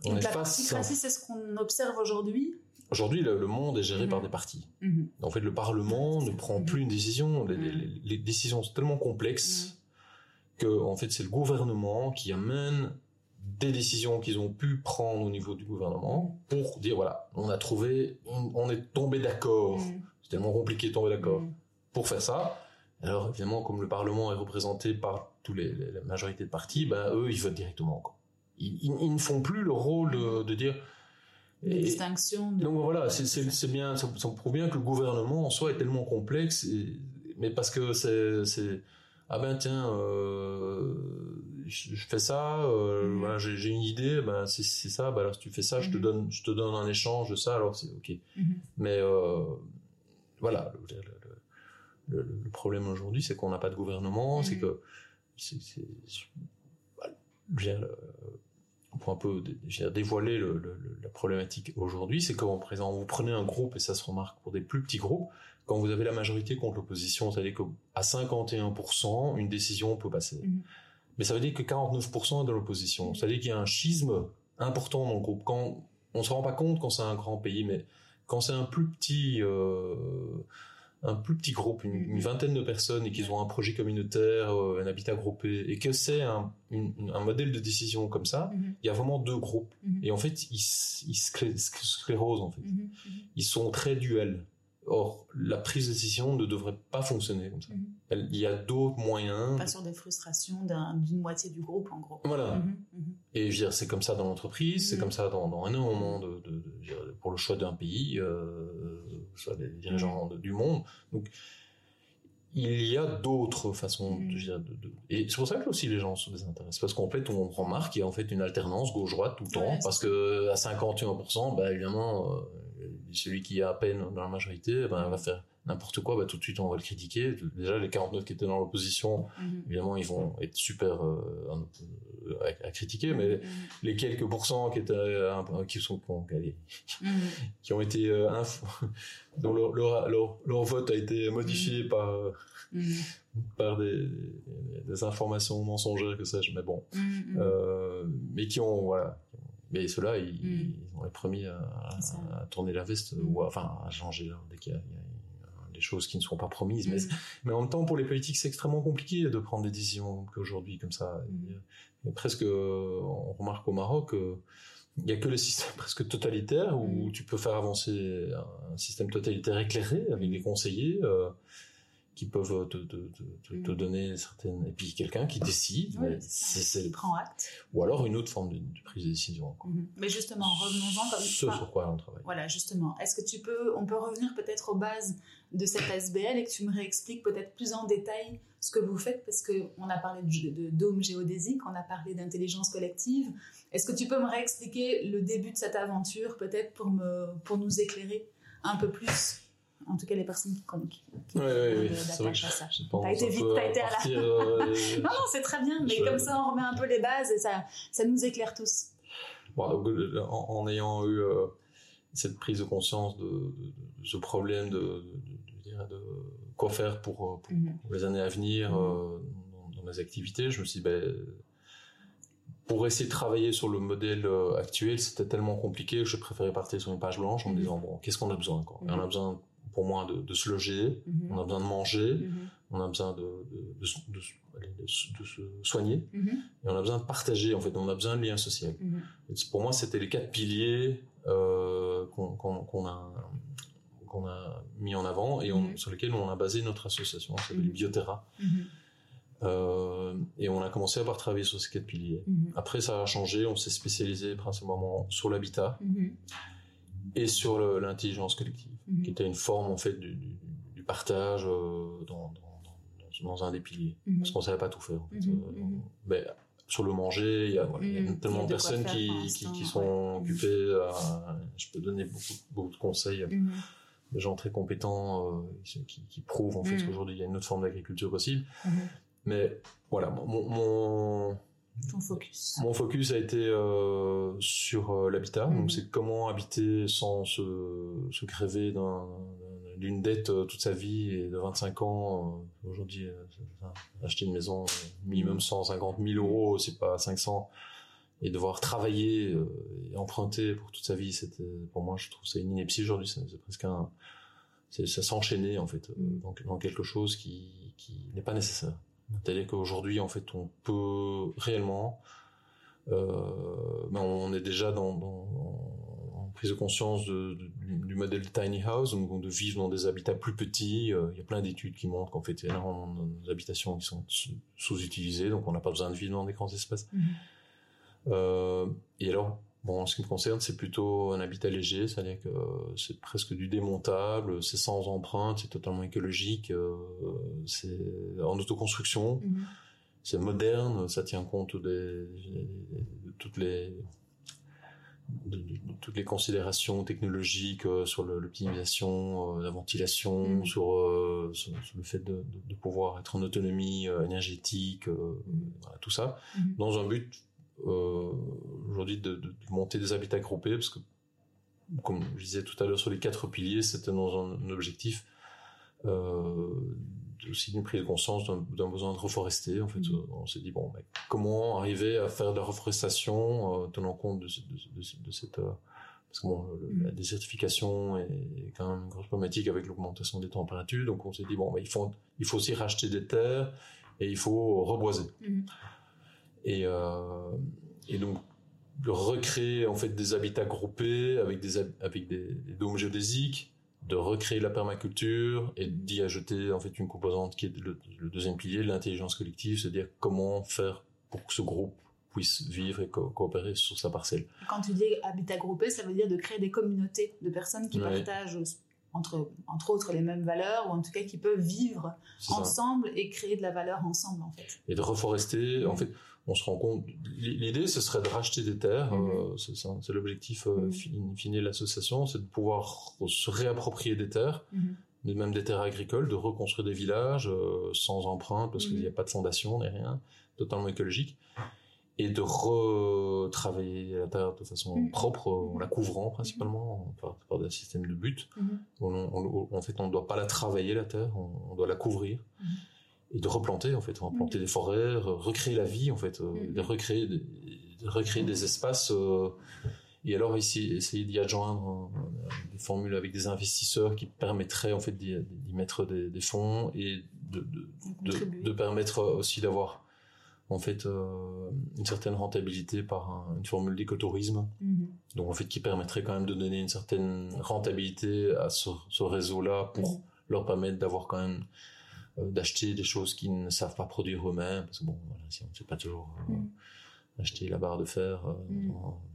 on est la particratie, c'est ce qu'on observe aujourd'hui? Aujourd'hui, le, monde est géré par mm-hmm. des partis. Mm-hmm. En fait, le Parlement ne prend plus une décision. Les, les, décisions sont tellement complexes que, en fait, c'est le gouvernement qui amène des décisions qu'ils ont pu prendre au niveau du gouvernement pour dire voilà, on a trouvé, on est tombé d'accord. C'est tellement compliqué de tomber d'accord pour faire ça. Alors évidemment, comme le Parlement est représenté par tous les, la majorité de partis, ben eux, ils votent directement. Ils, ils, ne font plus le rôle de, de dire. Et, distinction. Donc voilà, c'est bien, ça, prouve bien que le gouvernement en soi est tellement complexe, mais parce que c'est ah ben tiens, euh, je, fais ça, euh, voilà, j'ai une idée, ben c'est ça, ben alors si tu fais ça, je te mm-hmm. donne, je te donne un échange de ça, alors c'est ok. Mm-hmm. Mais euh, voilà, le, problème aujourd'hui, c'est qu'on n'a pas de gouvernement, c'est mm. que c'est, pour un peu dévoiler le, la problématique aujourd'hui, c'est qu'en présent, vous prenez un groupe, et ça se remarque pour des plus petits groupes, quand vous avez la majorité contre l'opposition, c'est-à-dire qu'à 51%, une décision peut passer. Mm. Mais ça veut dire que 49% est de l'opposition. C'est-à-dire qu'il y a un schisme important dans le groupe. Quand on se rend pas compte quand c'est un grand pays, mais quand c'est un plus petit euh, un plus petit groupe, une, vingtaine de personnes, et qu'ils ont un projet communautaire, euh, un habitat groupé, et que c'est un, un, modèle de décision comme ça, mhm. il y a vraiment deux groupes. Mhm. Et en fait, ils, ils sclérosent, en fait. Mhm. Ils sont très duels. Or, la prise de décision ne devrait pas fonctionner comme ça. Mhm. il y a d'autres moyens. Pas sur des frustrations d'une moitié du groupe, en gros. Voilà. Mhm, mhm. Et je veux dire, c'est comme ça dans l'entreprise, c'est comme ça dans, dans énormément de, de, de, pour le choix d'un pays, euh, soit des dirigeants du monde. Donc, il y a d'autres façons de, de, et c'est pour ça que aussi les gens se désintéressent parce qu'en fait on remarque qu'il y a en fait une alternance gauche droite tout le temps parce que à 51% bah évidemment euh, celui qui a à peine dans la majorité, ben, va faire n'importe quoi, bah, tout de suite on va le critiquer. Déjà les 49 qui étaient dans l'opposition, mhm. évidemment ils vont être super euh, à, critiquer, mais mhm. les quelques pourcents qui étaient euh, qui sont mhm. qui ont été euh, <laughs> dont leur, leur, leur, vote a été modifié par par des, des, informations mensongères que sais-je, mais bon, mais qui ont voilà mais ceux-là, ils, ils, ont les premiers à, à, tourner la veste, ou à, enfin à changer là, dès qu'il y a, des choses qui ne sont pas promises. Mais, Mhm. mais en même temps, pour les politiques, c'est extrêmement compliqué de prendre des décisions qu'aujourd'hui, comme ça. A presque, on remarque au Maroc, euh, il n'y a que les systèmes <laughs> presque totalitaires où Mhm. tu peux faire avancer un système totalitaire éclairé avec des conseillers euh, qui peuvent te, te- te- Mhm. donner certaines... Et puis quelqu'un qui décide, Oui, c'est Il prend acte. ou alors une autre forme de, de prise de décision. quoi. Mhm. Mais justement, revenons-en comme Ce sur quoi on travaille. Voilà, justement. Est-ce que tu peux, on peut revenir peut-être aux bases de cette SBL et que tu me réexpliques peut-être plus en détail ce que vous faites? Parce que on a parlé de, de dôme géodésique, on a parlé d'intelligence collective. Est-ce que tu peux me réexpliquer le début de cette aventure peut-être pour me, pour nous éclairer un peu plus, en tout cas les personnes qui, qui, qui Ouais, ouais, ont C'est vrai T'as été vite, t'as été à la- euh, <laughs> Non, non, c'est très bien, mais Je- comme ça on remet un peu les bases et ça, ça nous éclaire tous. Bon, donc, euh, en, en ayant eu euh, cette prise de conscience de, de- de ce problème de, de- quoi faire pour, euh, pour, Mhm. pour les années à venir Mhm. euh, dans, dans mes activités, je me suis dit, ben, pour essayer de travailler sur le modèle euh, actuel, c'était tellement compliqué que je préférais partir sur une page blanche en me Mhm. disant, bon, qu'est-ce qu'on a besoin quoi? On a besoin, pour moi, de, de se loger, Mhm. on a besoin de manger, Mhm. on a besoin de, de, de se- soigner, Mhm. et on a besoin de partager, en fait, on a besoin de lien social. Et c'est- pour moi, c'était les quatre piliers euh, qu'on a, qu'on a mis en avant et on- sur lesquels on a basé notre association, ça s'appelle. Bioterra. Euh, et on a commencé à par travailler sur ces quatre piliers. Après, ça a changé, on s'est spécialisé principalement sur l'habitat et sur l'intelligence collective, Mhm. qui était une forme en fait du, du- du partage euh, dans, dans- dans- dans un des piliers. Mhm. Parce qu'on savait pas tout faire. En fait. Mhm, Euh, mhm. ben, sur le manger, il y a, voilà, il y a Mhm. Il y tellement a de personnes faire qui, sont occupées. à- je peux donner beaucoup, beaucoup de conseils. Mhm. Des gens très compétents euh, qui, prouvent en fait Mhm. qu'aujourd'hui il y a une autre forme d'agriculture possible. Mhm. Mais voilà, mon, mon, Ton focus. mon focus a été euh, sur euh, l'habitat. Mhm. Donc c'est comment habiter sans se, se d'une dette euh, toute sa vie et de 25 ans. Aujourd'hui, acheter une maison minimum Mhm. 150 000 euros, c'est pas 500. Et devoir travailler et emprunter pour toute sa vie, c'était pour moi, je trouve c'est une ineptie aujourd'hui. C'est presque un, ça s'enchaîner en fait Mhm. dans, dans quelque chose qui, qui n'est pas nécessaire. C'est-à-dire qu'aujourd'hui, en fait, on peut réellement, euh, ben, on est déjà dans, dans- en prise de conscience de- de- du modèle tiny house, donc de vivre dans des habitats plus petits. Euh, Il y a plein d'études qui montrent qu'en fait, il y a énormément d'habitations qui sont sous- sous-utilisées, donc on n'a pas besoin de vivre dans des grands espaces. Mhm. Euh, et alors, bon, en ce qui me concerne, c'est plutôt un habitat léger, c'est-à-dire que c'est presque du démontable, c'est sans empreinte, c'est totalement écologique, euh, c'est en autoconstruction, Mhm. c'est moderne, ça tient compte des, de toutes les de, de- de toutes les considérations technologiques euh, sur l'optimisation, euh, la ventilation, Mhm. sur, euh, sur, sur le fait de, pouvoir être en autonomie euh, énergétique, euh, Mhm. voilà, tout ça, dans un but euh, aujourd'hui de, de- de monter des habitats groupés, parce que comme je disais tout à l'heure sur les quatre piliers, c'était dans un, un objectif euh, aussi d'une prise de conscience d'un besoin de reforester. En fait, Mhm. on s'est dit bon, ben, comment arriver à faire de la reforestation euh, tenant compte de, ce- de, ce- de ce- de cette euh, parce que bon, le- Mhm. la désertification est quand même une grosse problématique avec l'augmentation des températures. Donc on s'est dit bon, ben, il faut il faut aussi racheter des terres et il faut reboiser. Mhm. Et, euh, et donc recréer en fait des habitats groupés avec des avec des, des dômes géodésiques, de recréer la permaculture et d'y ajouter en fait une composante qui est le, le deuxième pilier, l'intelligence collective, c'est-à-dire comment faire pour que ce groupe puisse vivre et co- coopérer sur sa parcelle. Quand tu dis habitat groupé, ça veut dire de créer des communautés de personnes qui Ouais. partagent entre, entre autres les mêmes valeurs ou en tout cas qui peuvent vivre ça. ensemble et créer de la valeur ensemble en fait. et de reforester. En fait, on se rend compte. L'idée, ce serait de racheter des terres. Mhm. euh, c'est l'objectif euh, fi- in fine de l'association, c'est de pouvoir se réapproprier des terres, mais même des terres agricoles, de reconstruire des villages euh, sans empreinte parce qu'il n'y a pas de fondation ni rien, totalement écologique, et de retravailler la terre de façon propre, en la couvrant principalement par, par des systèmes de. Mhm. On- on- on- en fait, on ne doit pas la travailler la terre, on, on doit la couvrir. Et de replanter en fait, replanter des forêts, re- recréer la vie en fait, euh, de recréer de recréer des espaces euh, Et alors ici, essayer d'y adjoindre des formules avec des investisseurs qui permettraient en fait d'y mettre des, fonds et de, de, permettre aussi d'avoir en fait euh, une certaine rentabilité par une formule d'écotourisme. Mm-hmm. Donc en fait qui permettrait quand même de donner une certaine rentabilité à ce, réseau-là pour mm-hmm. leur permettre d'avoir quand même euh, d'acheter des choses qu'ils ne savent pas produire eux-mêmes parce que bon voilà, si on ne sait pas toujours euh, mm. acheter la barre de fer mm.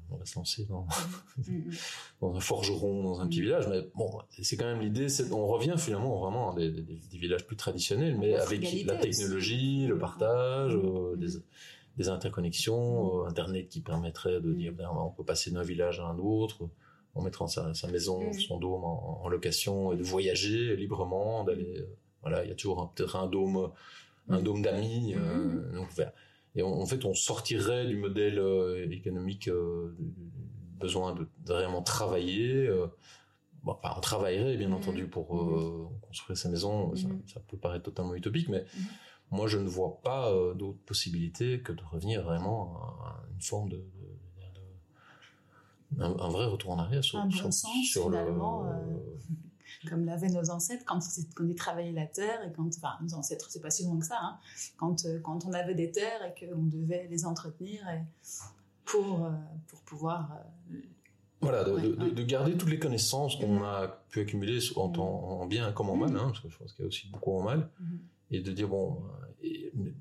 on va se lancer dans, <laughs> mm, dans un forgeron, dans un petit village. Mais bon, c'est quand même l'idée, on revient finalement vraiment à des, villages plus traditionnels, mais avec la technologie, le partage, euh, des, interconnexions, euh, Internet qui permettrait de dire, ben, on peut passer d'un village à un autre, en mettant sa, maison, son dôme en, location et de voyager librement, d'aller, euh, voilà, il y a toujours peut-être un dôme, un dôme d'amis, donc et en fait, on sortirait du modèle euh, économique euh, besoin de, vraiment travailler. Euh, enfin, on travaillerait bien mmh. entendu pour construire sa maison. Mmh. Ça, peut paraître totalement utopique, mais moi, je ne vois pas d'autre possibilité que de revenir vraiment à, une forme de, un, vrai retour en arrière sur, un bon sens, sur le <laughs> comme l'avaient nos ancêtres quand ils, travaillaient la terre et quand, enfin, nos ancêtres, c'est pas si loin que ça, hein, quand, euh, quand on avait des terres et qu'on devait les entretenir et pour, euh, pour pouvoir. Euh, voilà, de, garder toutes les connaissances qu'on a pu accumuler en, mm. en, bien comme en mal, mm. hein, parce que je pense qu'il y a aussi beaucoup en mal, mm-hmm. et de dire, bon,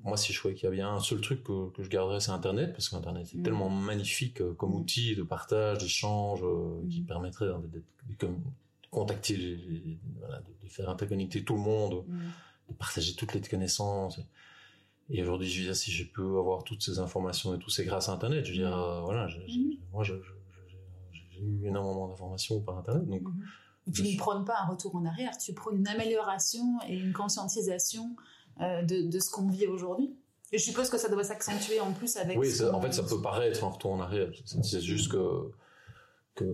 moi si je trouvais qu'il y avait un seul truc que, que je garderais, c'est Internet, parce qu'Internet est mm. tellement magnifique comme outil de partage, d'échange, qui permettrait hein, d'être contacter, de, faire interconnecter tout le monde, mm. de partager toutes les connaissances. Et aujourd'hui, je veux dire, si je peux avoir toutes ces informations et tout, c'est grâce à Internet. Je veux dire, euh, voilà, mm. moi, j'ai eu énormément d'informations par Internet. Donc, mm-hmm. tu ne prônes pas un retour en arrière, tu prônes une amélioration et une conscientisation euh, de, de, ce qu'on vit aujourd'hui. Et je suppose que ça doit s'accentuer en plus avec. Oui, en fait, ça peut paraître un retour en arrière. C'est juste que, que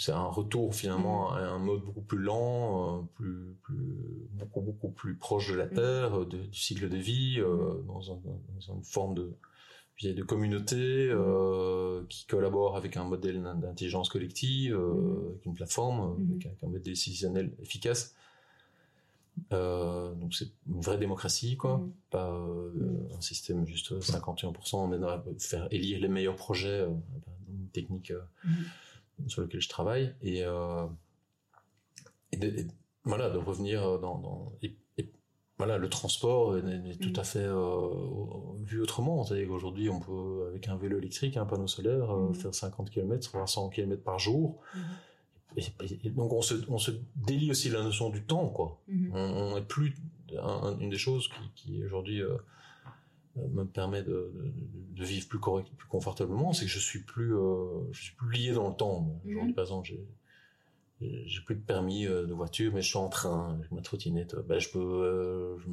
c'est un retour finalement mm. à un mode beaucoup plus lent, euh, plus, plus, beaucoup, beaucoup plus proche de la mm. Terre, du cycle de vie, euh, mm. dans, une forme de, de communauté euh, qui collabore avec un modèle d'intelligence collective, avec une plateforme, avec un, modèle décisionnel efficace. donc c'est une vraie démocratie, quoi. Pas un système juste 51%, mais faire élire les meilleurs projets, une technique sur lequel je travaille et, euh, et, voilà de revenir dans, et, voilà le transport est, tout à fait euh, vu autrement. C'est-à-dire qu'aujourd'hui on peut avec un vélo électrique un panneau solaire euh, mm-hmm. faire 50 km voire 100 km par jour. Et, donc on se, on se délie aussi la notion du temps quoi. Mm-hmm. on, n'est plus une des choses qui, qui aujourd'hui me permet de, de, vivre plus correct, plus confortablement, c'est que je suis plus, euh, je suis plus lié dans le temps. Aujourd'hui, mhm. par exemple, j'ai j'ai plus de permis euh, de voiture, mais je suis en train, avec ma trottinette. Ben, je peux, je,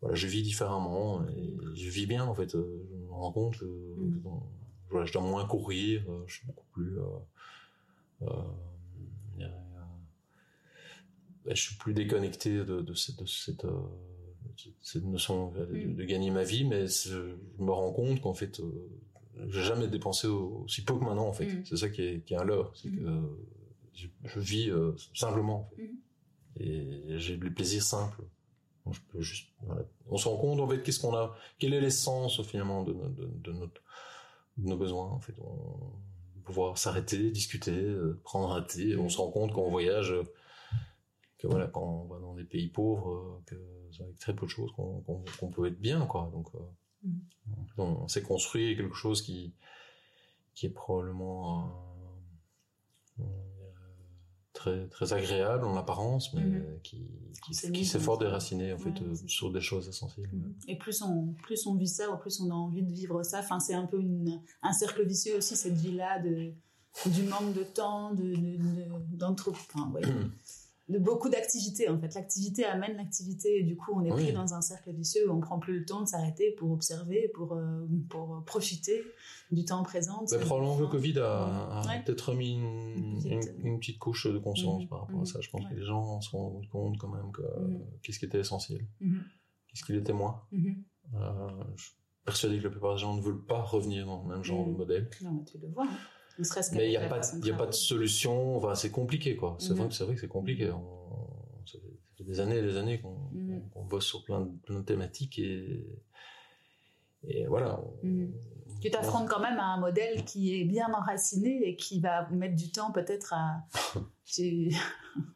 voilà, je vis différemment et je vis bien en fait. Je me rends compte que mhm. voilà, je dois moins courir, je suis beaucoup plus. Ben, je suis plus déconnecté de, de cette, de cette cette notion de, mm. gagner ma vie, mais je me rends compte qu'en fait, euh, j'ai jamais dépensé aussi peu que maintenant, en fait. Mm. C'est ça qui est, qui est un leurre, c'est mm. que je, vis euh, simplement, Et j'ai du plaisir simple. je peux juste, On se rend compte, en fait, qu'est-ce qu'on a, quelle est l'essence, finalement, de, de, de, notre, de nos besoins, en fait. On, pouvoir s'arrêter, discuter, euh, prendre un thé, on se rend compte qu'on voyage, que voilà, quand on va dans des pays pauvres, que avec très peu de choses qu'on peut être bien, quoi. Donc, euh, mm. on, s'est construit quelque chose qui, qui est probablement euh, très, très agréable en apparence, mais mm-hmm. qui, qui, qui s'efforce de déraciner en fait euh, sur des choses essentielles. Mm-hmm. Et plus on, plus on vit ça, ou plus on a envie de vivre ça. Enfin, c'est un peu une, un cercle vicieux aussi cette vie-là de du manque de temps, de, d'entre, enfin, ouais. <clears throat> de beaucoup d'activités en fait. L'activité amène l'activité et du coup on est pris dans un cercle vicieux où on prend plus le temps de s'arrêter pour observer, pour, euh, pour profiter du temps présent. Mais probablement que le Covid a, peut-être remis une, petite, couche de conscience mm-hmm. par rapport à ça. Je pense que les gens se rendent compte quand même que mm-hmm. qu'est-ce qui était essentiel, qu'est-ce qui l'était moins. Euh, je suis persuadé que la plupart des gens ne veulent pas revenir dans le même genre de modèle. Non, mais tu le vois. Hein. Mais il n'y a, pas, il a pas de solution. Enfin, c'est compliqué, quoi. C'est vrai, vrai que c'est compliqué. On, ça fait des années et des années qu'on bosse sur plein de, plein de thématiques et, et voilà. Tu t'affrontes quand même à un modèle qui est bien enraciné et qui va mettre du temps peut-être à. <laughs>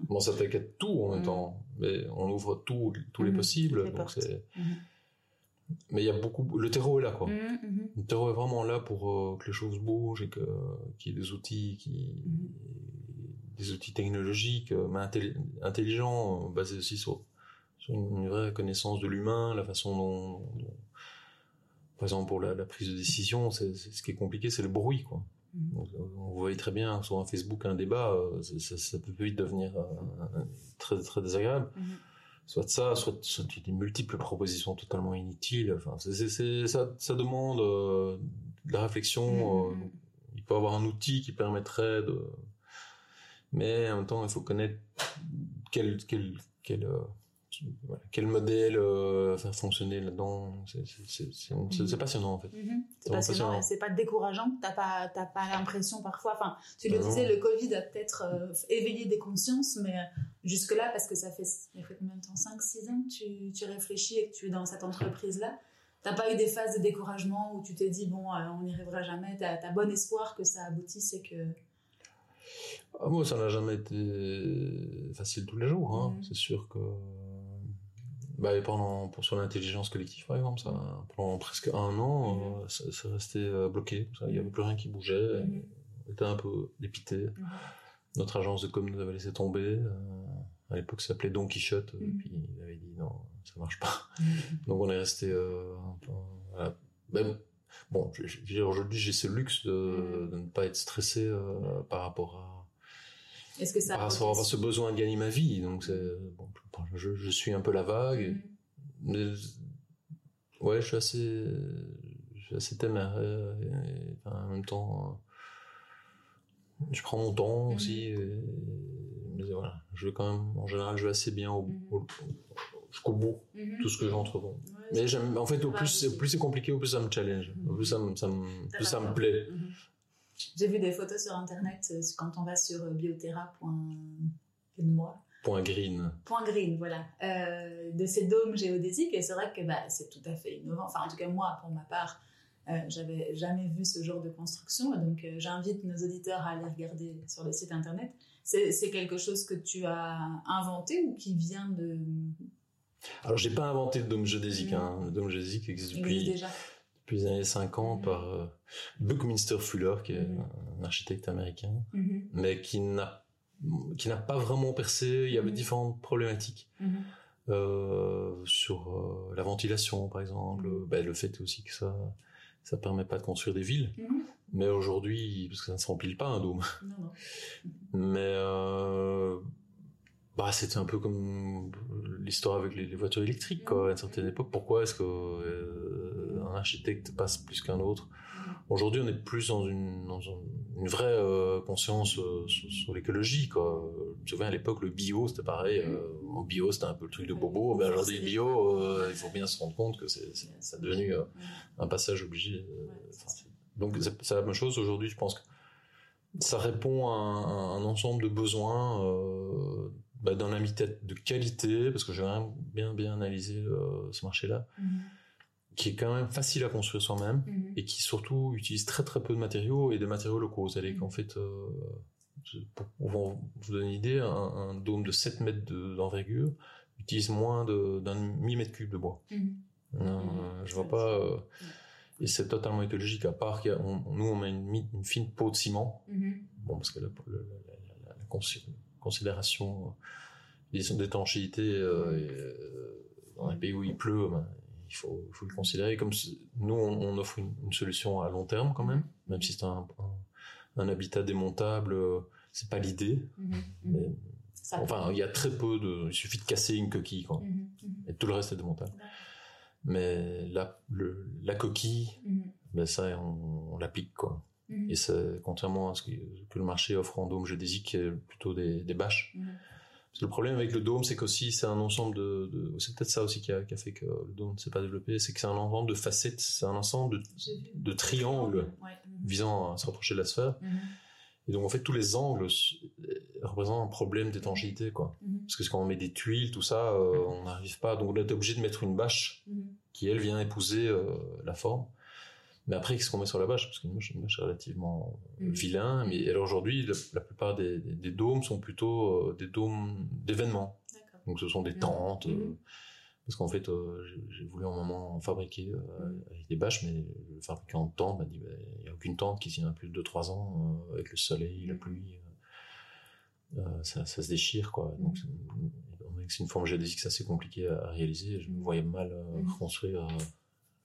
bon, ça t'inquiète tout en même temps, mais on ouvre tout, tous les possibles. donc c'est mais il y a beaucoup le terreau est là quoi. Mmh, mmh. le terreau est vraiment là pour euh, que les choses bougent et que qu'il y ait des outils qui mmh. des outils technologiques euh, mais intelligents euh, basés aussi sur, sur une, vraie connaissance de l'humain la façon dont, par exemple pour la, prise de décision c'est ce qui est compliqué c'est le bruit quoi. On voit très bien sur un Facebook un débat ça, peut vite devenir très très désagréable soit ça, soit, soit des multiples propositions totalement inutiles. Enfin, c'est, ça, ça demande euh, de la réflexion. Mm, euh, il peut avoir un outil qui permettrait de, mais en même temps, il faut connaître quel, quel, quel, quel modèle euh, faire fonctionner là-dedans. C'est mhm. passionnant en fait. Mhm. C'est passionnant, c'est pas décourageant. T'as pas, pas l'impression parfois. Enfin, tu le disais, le Covid a peut-être euh, éveillé des consciences, mais euh, jusque-là, parce que ça fait, ça fait combien de temps? 5-6 ans que tu, tu, réfléchis et que tu es dans cette entreprise-là. T'as pas eu des phases de découragement où tu t'es dit, bon, on n'y arrivera jamais. T'as as bon espoir que ça aboutisse et que. Ah, moi, ça n'a jamais été facile tous les jours. Hein. Mhm. C'est sûr que bah, pendant, pour, sur l'intelligence collective, par exemple, ça, pendant presque un an, euh, c'est resté euh, bloqué. Il n'y avait plus rien qui bougeait. Mhm. On était un peu dépité. Mhm. Notre agence de com nous avait laissé tomber. Euh, à l'époque, ça s'appelait Don Quichotte. Et mhm. puis, il avait dit non, ça marche pas. Donc, on est resté un peu. Voilà. bon, aujourd'hui, j'ai ce luxe de, de, ne pas être stressé par rapport à est-ce que ça par rapport à ce besoin de gagner ma vie donc bon, je, je, suis un peu la vague mm. mais ouais je suis assez je suis assez téméraire et, en même temps je prends mon temps mm. aussi mais voilà je vais quand même en général je vais assez bien au, mm. jusqu'au bout mm-hmm. tout ce que j'entreprends mais j'aime en fait au plus plus c'est compliqué au plus ça me challenge au plus ça me ça me, plus ça me plaît mm-hmm. J'ai vu des photos sur internet euh, quand on va sur euh, bioterra.moi. Point green. Point green, voilà. Euh, de ces dômes géodésiques. Et c'est vrai que bah, c'est tout à fait innovant. Enfin, en tout cas, moi, pour ma part, euh, j'avais jamais vu ce genre de construction. Donc, j'invite nos auditeurs à aller regarder sur le site internet. C'est quelque chose que tu as inventé ou qui vient de. Alors, j'ai pas inventé le dôme géodésique. Hein. Le dôme géodésique existe depuis. Existe déjà depuis les années 50 par euh, Buckminster Fuller, qui est un architecte américain, mhm. mais qui n'a qui n'a pas vraiment percé. Il y avait mhm. différentes problématiques euh, sur euh, la ventilation, par exemple. Ben, le fait aussi que ça ça permet pas de construire des villes. Mais aujourd'hui, parce que ça ne se remplit pas un dôme. Non, non. <laughs> Mais bah c'était un peu comme l'histoire avec les, voitures électriques quoi à une certaine époque pourquoi est-ce que euh, architecte passe plus qu'un autre. Aujourd'hui on est plus dans une, dans une vraie euh, conscience euh, sur, l'écologie quoi. Je me souviens à l'époque le bio c'était pareil en bio c'était un peu le truc de bobo. mais aujourd'hui le bio il faut bien se rendre compte que c'est c'est devenu un passage obligé donc c'est la même chose aujourd'hui je pense que ça répond à un, un ensemble de besoins bah, d'un habitat de qualité, parce que j'ai bien bien analysé euh, ce marché-là, mhm. Qui est quand même facile à construire soi-même mhm. et qui surtout utilise très très peu de matériaux et de matériaux locaux. Vous allez qu'en fait, euh, pour, vous donner une idée, un, dôme de 7 mètres d'envergure utilise moins d'un demi-mètre cube de bois. Mhm. Euh, je vois pas... et c'est totalement écologique, à part qu'il nous on met une, une, fine peau de ciment, bon parce que la, la, la, la considération d'étanchéité euh, euh, dans les pays où il pleut, ben, il faut, faut, le considérer comme nous on, offre une, solution à long terme quand même, même si c'est un, un, habitat démontable, euh, c'est pas l'idée. Mm-hmm. mais enfin, il y a très peu de, il suffit de casser une coquille quoi, mm-hmm. Mm-hmm. et tout le reste est démontable. Mais la, le, la coquille, ben ça on, l'applique quoi. Et c'est contrairement à ce que, que, le marché offre en dôme géodésique, qui est plutôt des, des bâches le problème avec le dôme, c'est qu'aussi c'est un ensemble de, de c'est peut-être ça aussi qui a, qui a, fait que le dôme ne s'est pas développé, c'est que c'est un ensemble de facettes, c'est un ensemble de, de triangles, visant à se rapprocher de la sphère. Mhm. Et donc en fait tous les angles s- représentent un problème d'étanchéité quoi. Mhm. Parce que quand on met des tuiles, tout ça, euh, on n'arrive pas. Donc on est obligé de mettre une bâche Mhm. qui elle vient épouser euh, la forme. Mais après, qu'est-ce qu'on met sur la bâche? Parce que moi, j'ai une bâche relativement Mhm. vilain. Mais alors aujourd'hui, la, la plupart des, des- des dômes sont plutôt euh, des dômes d'événements. Donc ce sont des Mhm. tentes. euh, Mhm. parce qu'en fait, euh, j'ai- voulu un moment en fabriquer Mhm. avec des bâches, mais le fabricant de tentes m'a dit bah, il n'y a aucune tente qui tient plus de 2-3 ans avec le soleil, la pluie. ça, ça se déchire quoi. Donc, c'est- une forme géodésique, c'est assez compliqué à, réaliser. Je me voyais mal euh,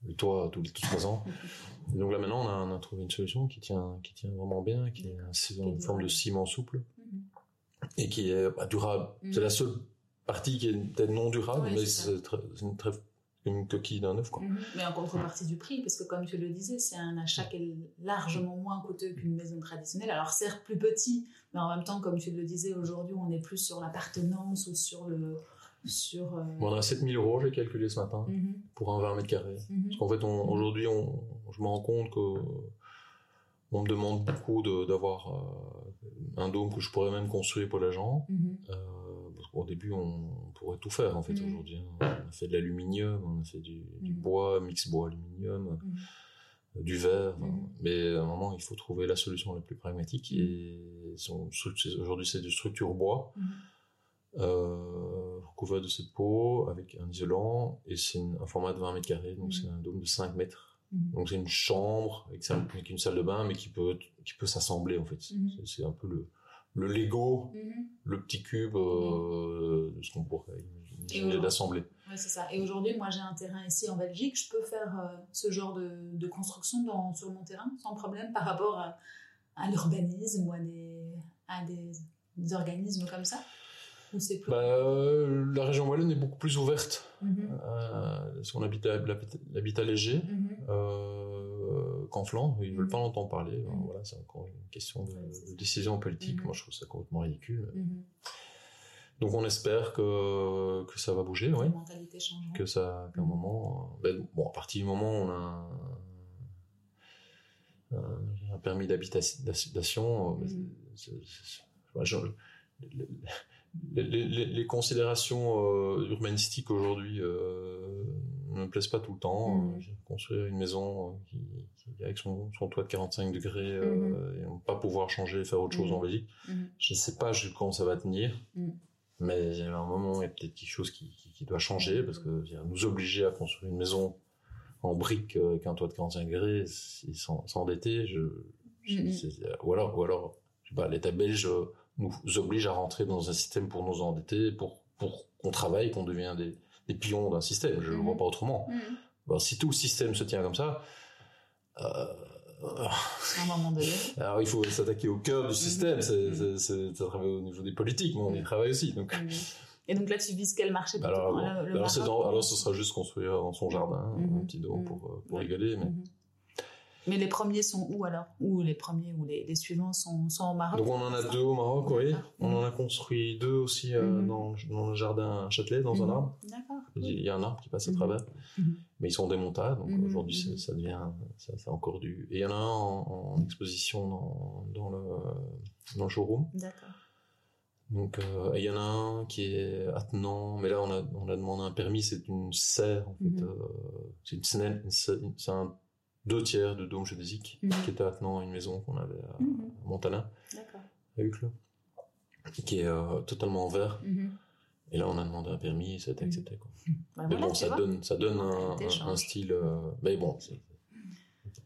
Le toit tous les trois ans. Et donc là maintenant, on a, on a trouvé une solution qui tient, qui tient vraiment bien, qui est une forme de ciment souple et qui est bah, durable. Mhm. C'est la seule partie qui est peut-être non durable, Ouais, mais c'est une, coquille d'un œuf. Quoi. Mhm. Mais en contrepartie du prix, parce que comme tu le disais, c'est un achat qui est largement moins coûteux qu'une maison traditionnelle. Alors certes plus petit, mais en même temps, comme tu le disais, aujourd'hui on est plus sur l'appartenance ou sur le... Sur, euh, Bon, on a 7000 euros, j'ai calculé ce matin, mhm, pour un 20 mètres carrés. mhm. Parce qu'en fait, on- aujourd'hui, je me rends compte que on me demande beaucoup de- d'avoir euh, un dôme que je pourrais même construire pour les gens. Mhm. Euh, parce qu'au début, on pourrait tout faire en fait Mhm. aujourd'hui. hein. On a fait de l'aluminium, on a fait du, du Mhm. bois, mix bois-aluminium, Mhm. euh, du verre. enfin. Mhm. Mais à un moment, il faut trouver la solution la plus pragmatique. Mhm. Et aujourd'hui, c'est du structure bois. Euh, recouvert de cette peau avec un isolant et c'est un format de 20 mètres carrés donc c'est un dôme de 5 mètres Mhm. donc c'est une chambre avec, sa- avec une salle de bain mais qui peut qui peut s'assembler en fait. C'est- un peu le le Lego Mhm. le petit cube euh, de ce qu'on pourrait imaginer d'assembler Ouais, c'est ça. Et aujourd'hui, moi, j'ai un terrain ici en Belgique. Je peux faire euh, ce genre de, de construction dans, sur mon terrain sans problème par rapport à, à l'urbanisme ou à des, à des, des organismes comme ça? Ou c'est plus... bah, euh, la région wallonne est beaucoup plus ouverte Mhm. euh, parce qu'on habite l'habitat- léger Mhm. euh, qu'en Flandre, ils veulent Mhm. pas l'entendre parler. Ben, Mhm. Voilà, c'est encore une question de, Ouais, décision politique. Mhm. Moi, je trouve ça complètement ridicule. Mhm. Donc, on espère que, que ça va bouger, La ouais. mentalité change. Que ça, qu'à un Mhm. moment, euh, ben, bon, à partir du moment où on a un, permis d'habitation, euh, Mhm. c'est- les, les- les- les considérations euh, urbanistiques aujourd'hui euh, ne me plaisent pas tout le temps. Mhm. Euh, construire une maison euh, qui, qui- avec son, son toit de 45 degrés euh, et ne pas pouvoir changer, faire autre chose Mhm. en Belgique, Mhm. je ne sais pas jusqu'où ça va tenir. Mhm. Mais à un moment, il y a peut-être quelque chose qui, qui- qui doit changer parce que nous obliger à construire une maison en briques euh, avec un toit de 45 degrés, s'en- s'endetter, je, je- Mhm. c'est- ou alors, ou alors, je sais pas, l'État belge euh, nous oblige à rentrer dans un système pour nous endetter, pour, pour qu'on travaille, qu'on devienne des, des pions d'un système. Je ne le vois Mhm. pas autrement. Mhm. Si tout le système se tient comme ça, euh, À un moment donné. <laughs> alors il faut s'attaquer au cœur du système. Mhm. C'est, c'est, c'est- ça travaille au niveau des politiques, mais on y Mhm. travaille aussi. Donc, Mhm. Et donc là, tu vises quel marché plutôt alors, Le- le alors, Maroc dans- alors ce sera juste construire dans son jardin Mhm. un petit Mhm. pour, euh, pour rigoler. Mais... Mhm. Mais les premiers sont où alors? Ou les premiers ou les, les suivants sont, sont au Maroc? Donc on en a deux au Maroc, oui. On en a construit deux aussi euh, Mhm. dans, dans le jardin Châtelet, dans un Mhm. arbre. D'accord. Il y a un arbre qui passe à Mhm. travers, Mhm. mais ils sont démontables, donc Mhm, aujourd'hui mhm. ça devient, ça, encore du. Et il y en a un en, en exposition dans, dans le dans le showroom. D'accord. Donc euh, il y en a un qui est attenant, mais là on a on a demandé un permis, c'est une serre en fait, Mhm. euh, c'est une une c'est un deux tiers de dôme géodésique Mhm. qui était attenant à une maison qu'on avait à, Mhm. à Montana, D'accord. à Uccle, qui est euh, totalement en verre. Mhm. Et là, on a demandé un permis, ça a été Mhm. accepté. Quoi. Bah mais voilà, bon, ça vois. donne, ça donne un, style. euh, mais bon,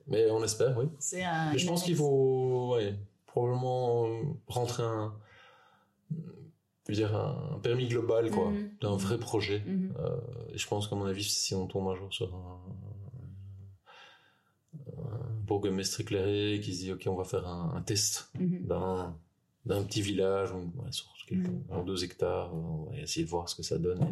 mais on espère, oui. Un. Mais je pense qu'il faut, ouais, probablement euh, rentrer un, je veux dire un permis global, quoi, Mhm. d'un vrai projet. Euh, et je pense qu'à mon avis, si on tombe un jour sur un bourgmestre éclairé qui se dit, ok, on va faire un, un test Mhm. d'un d'un petit village. Ou ouais, sur quelques, Mhm. un ou deux hectares on va essayer de voir ce que ça donne et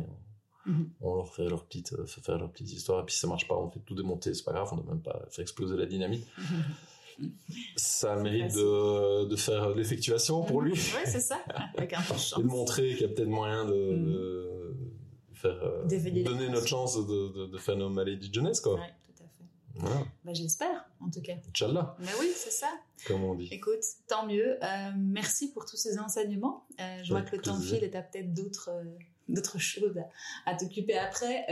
on, Mhm. on leur fait leur petite euh, fait faire leur petite histoire et puis si ça marche pas. On fait tout démonter. C'est pas grave. On ne doit même pas faire exploser la dynamite. <laughs> Ça mérite de, de faire l'effectuation pour lui. Ouais, c'est ça. Avec un peu de chance. et de montrer qu'il y a peut-être moyen de, Mhm. de faire euh, donner notre chance de, de, de faire nos maladies de jeunesse quoi. Ouais, tout à fait. Bah, j'espère, en tout cas. Inch'Allah. Mais oui, c'est ça. Comme on dit. Écoute, tant mieux. Euh, merci pour tous ces enseignements. Euh, je vois que le temps file et tu as peut-être d'autres euh, d'autres <laughs> choses à, t'occuper après.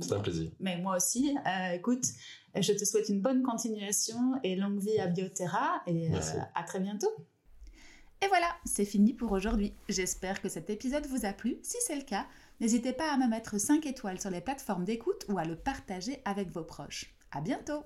C'est un plaisir. Mais moi aussi. écoute, je te souhaite une bonne continuation et longue vie à Bioterra et à très bientôt. Et voilà, c'est fini pour aujourd'hui. J'espère que cet épisode vous a plu. Si c'est le cas, N'hésitez pas à me mettre 5 étoiles sur les plateformes d'écoute ou à le partager avec vos proches. À bientôt!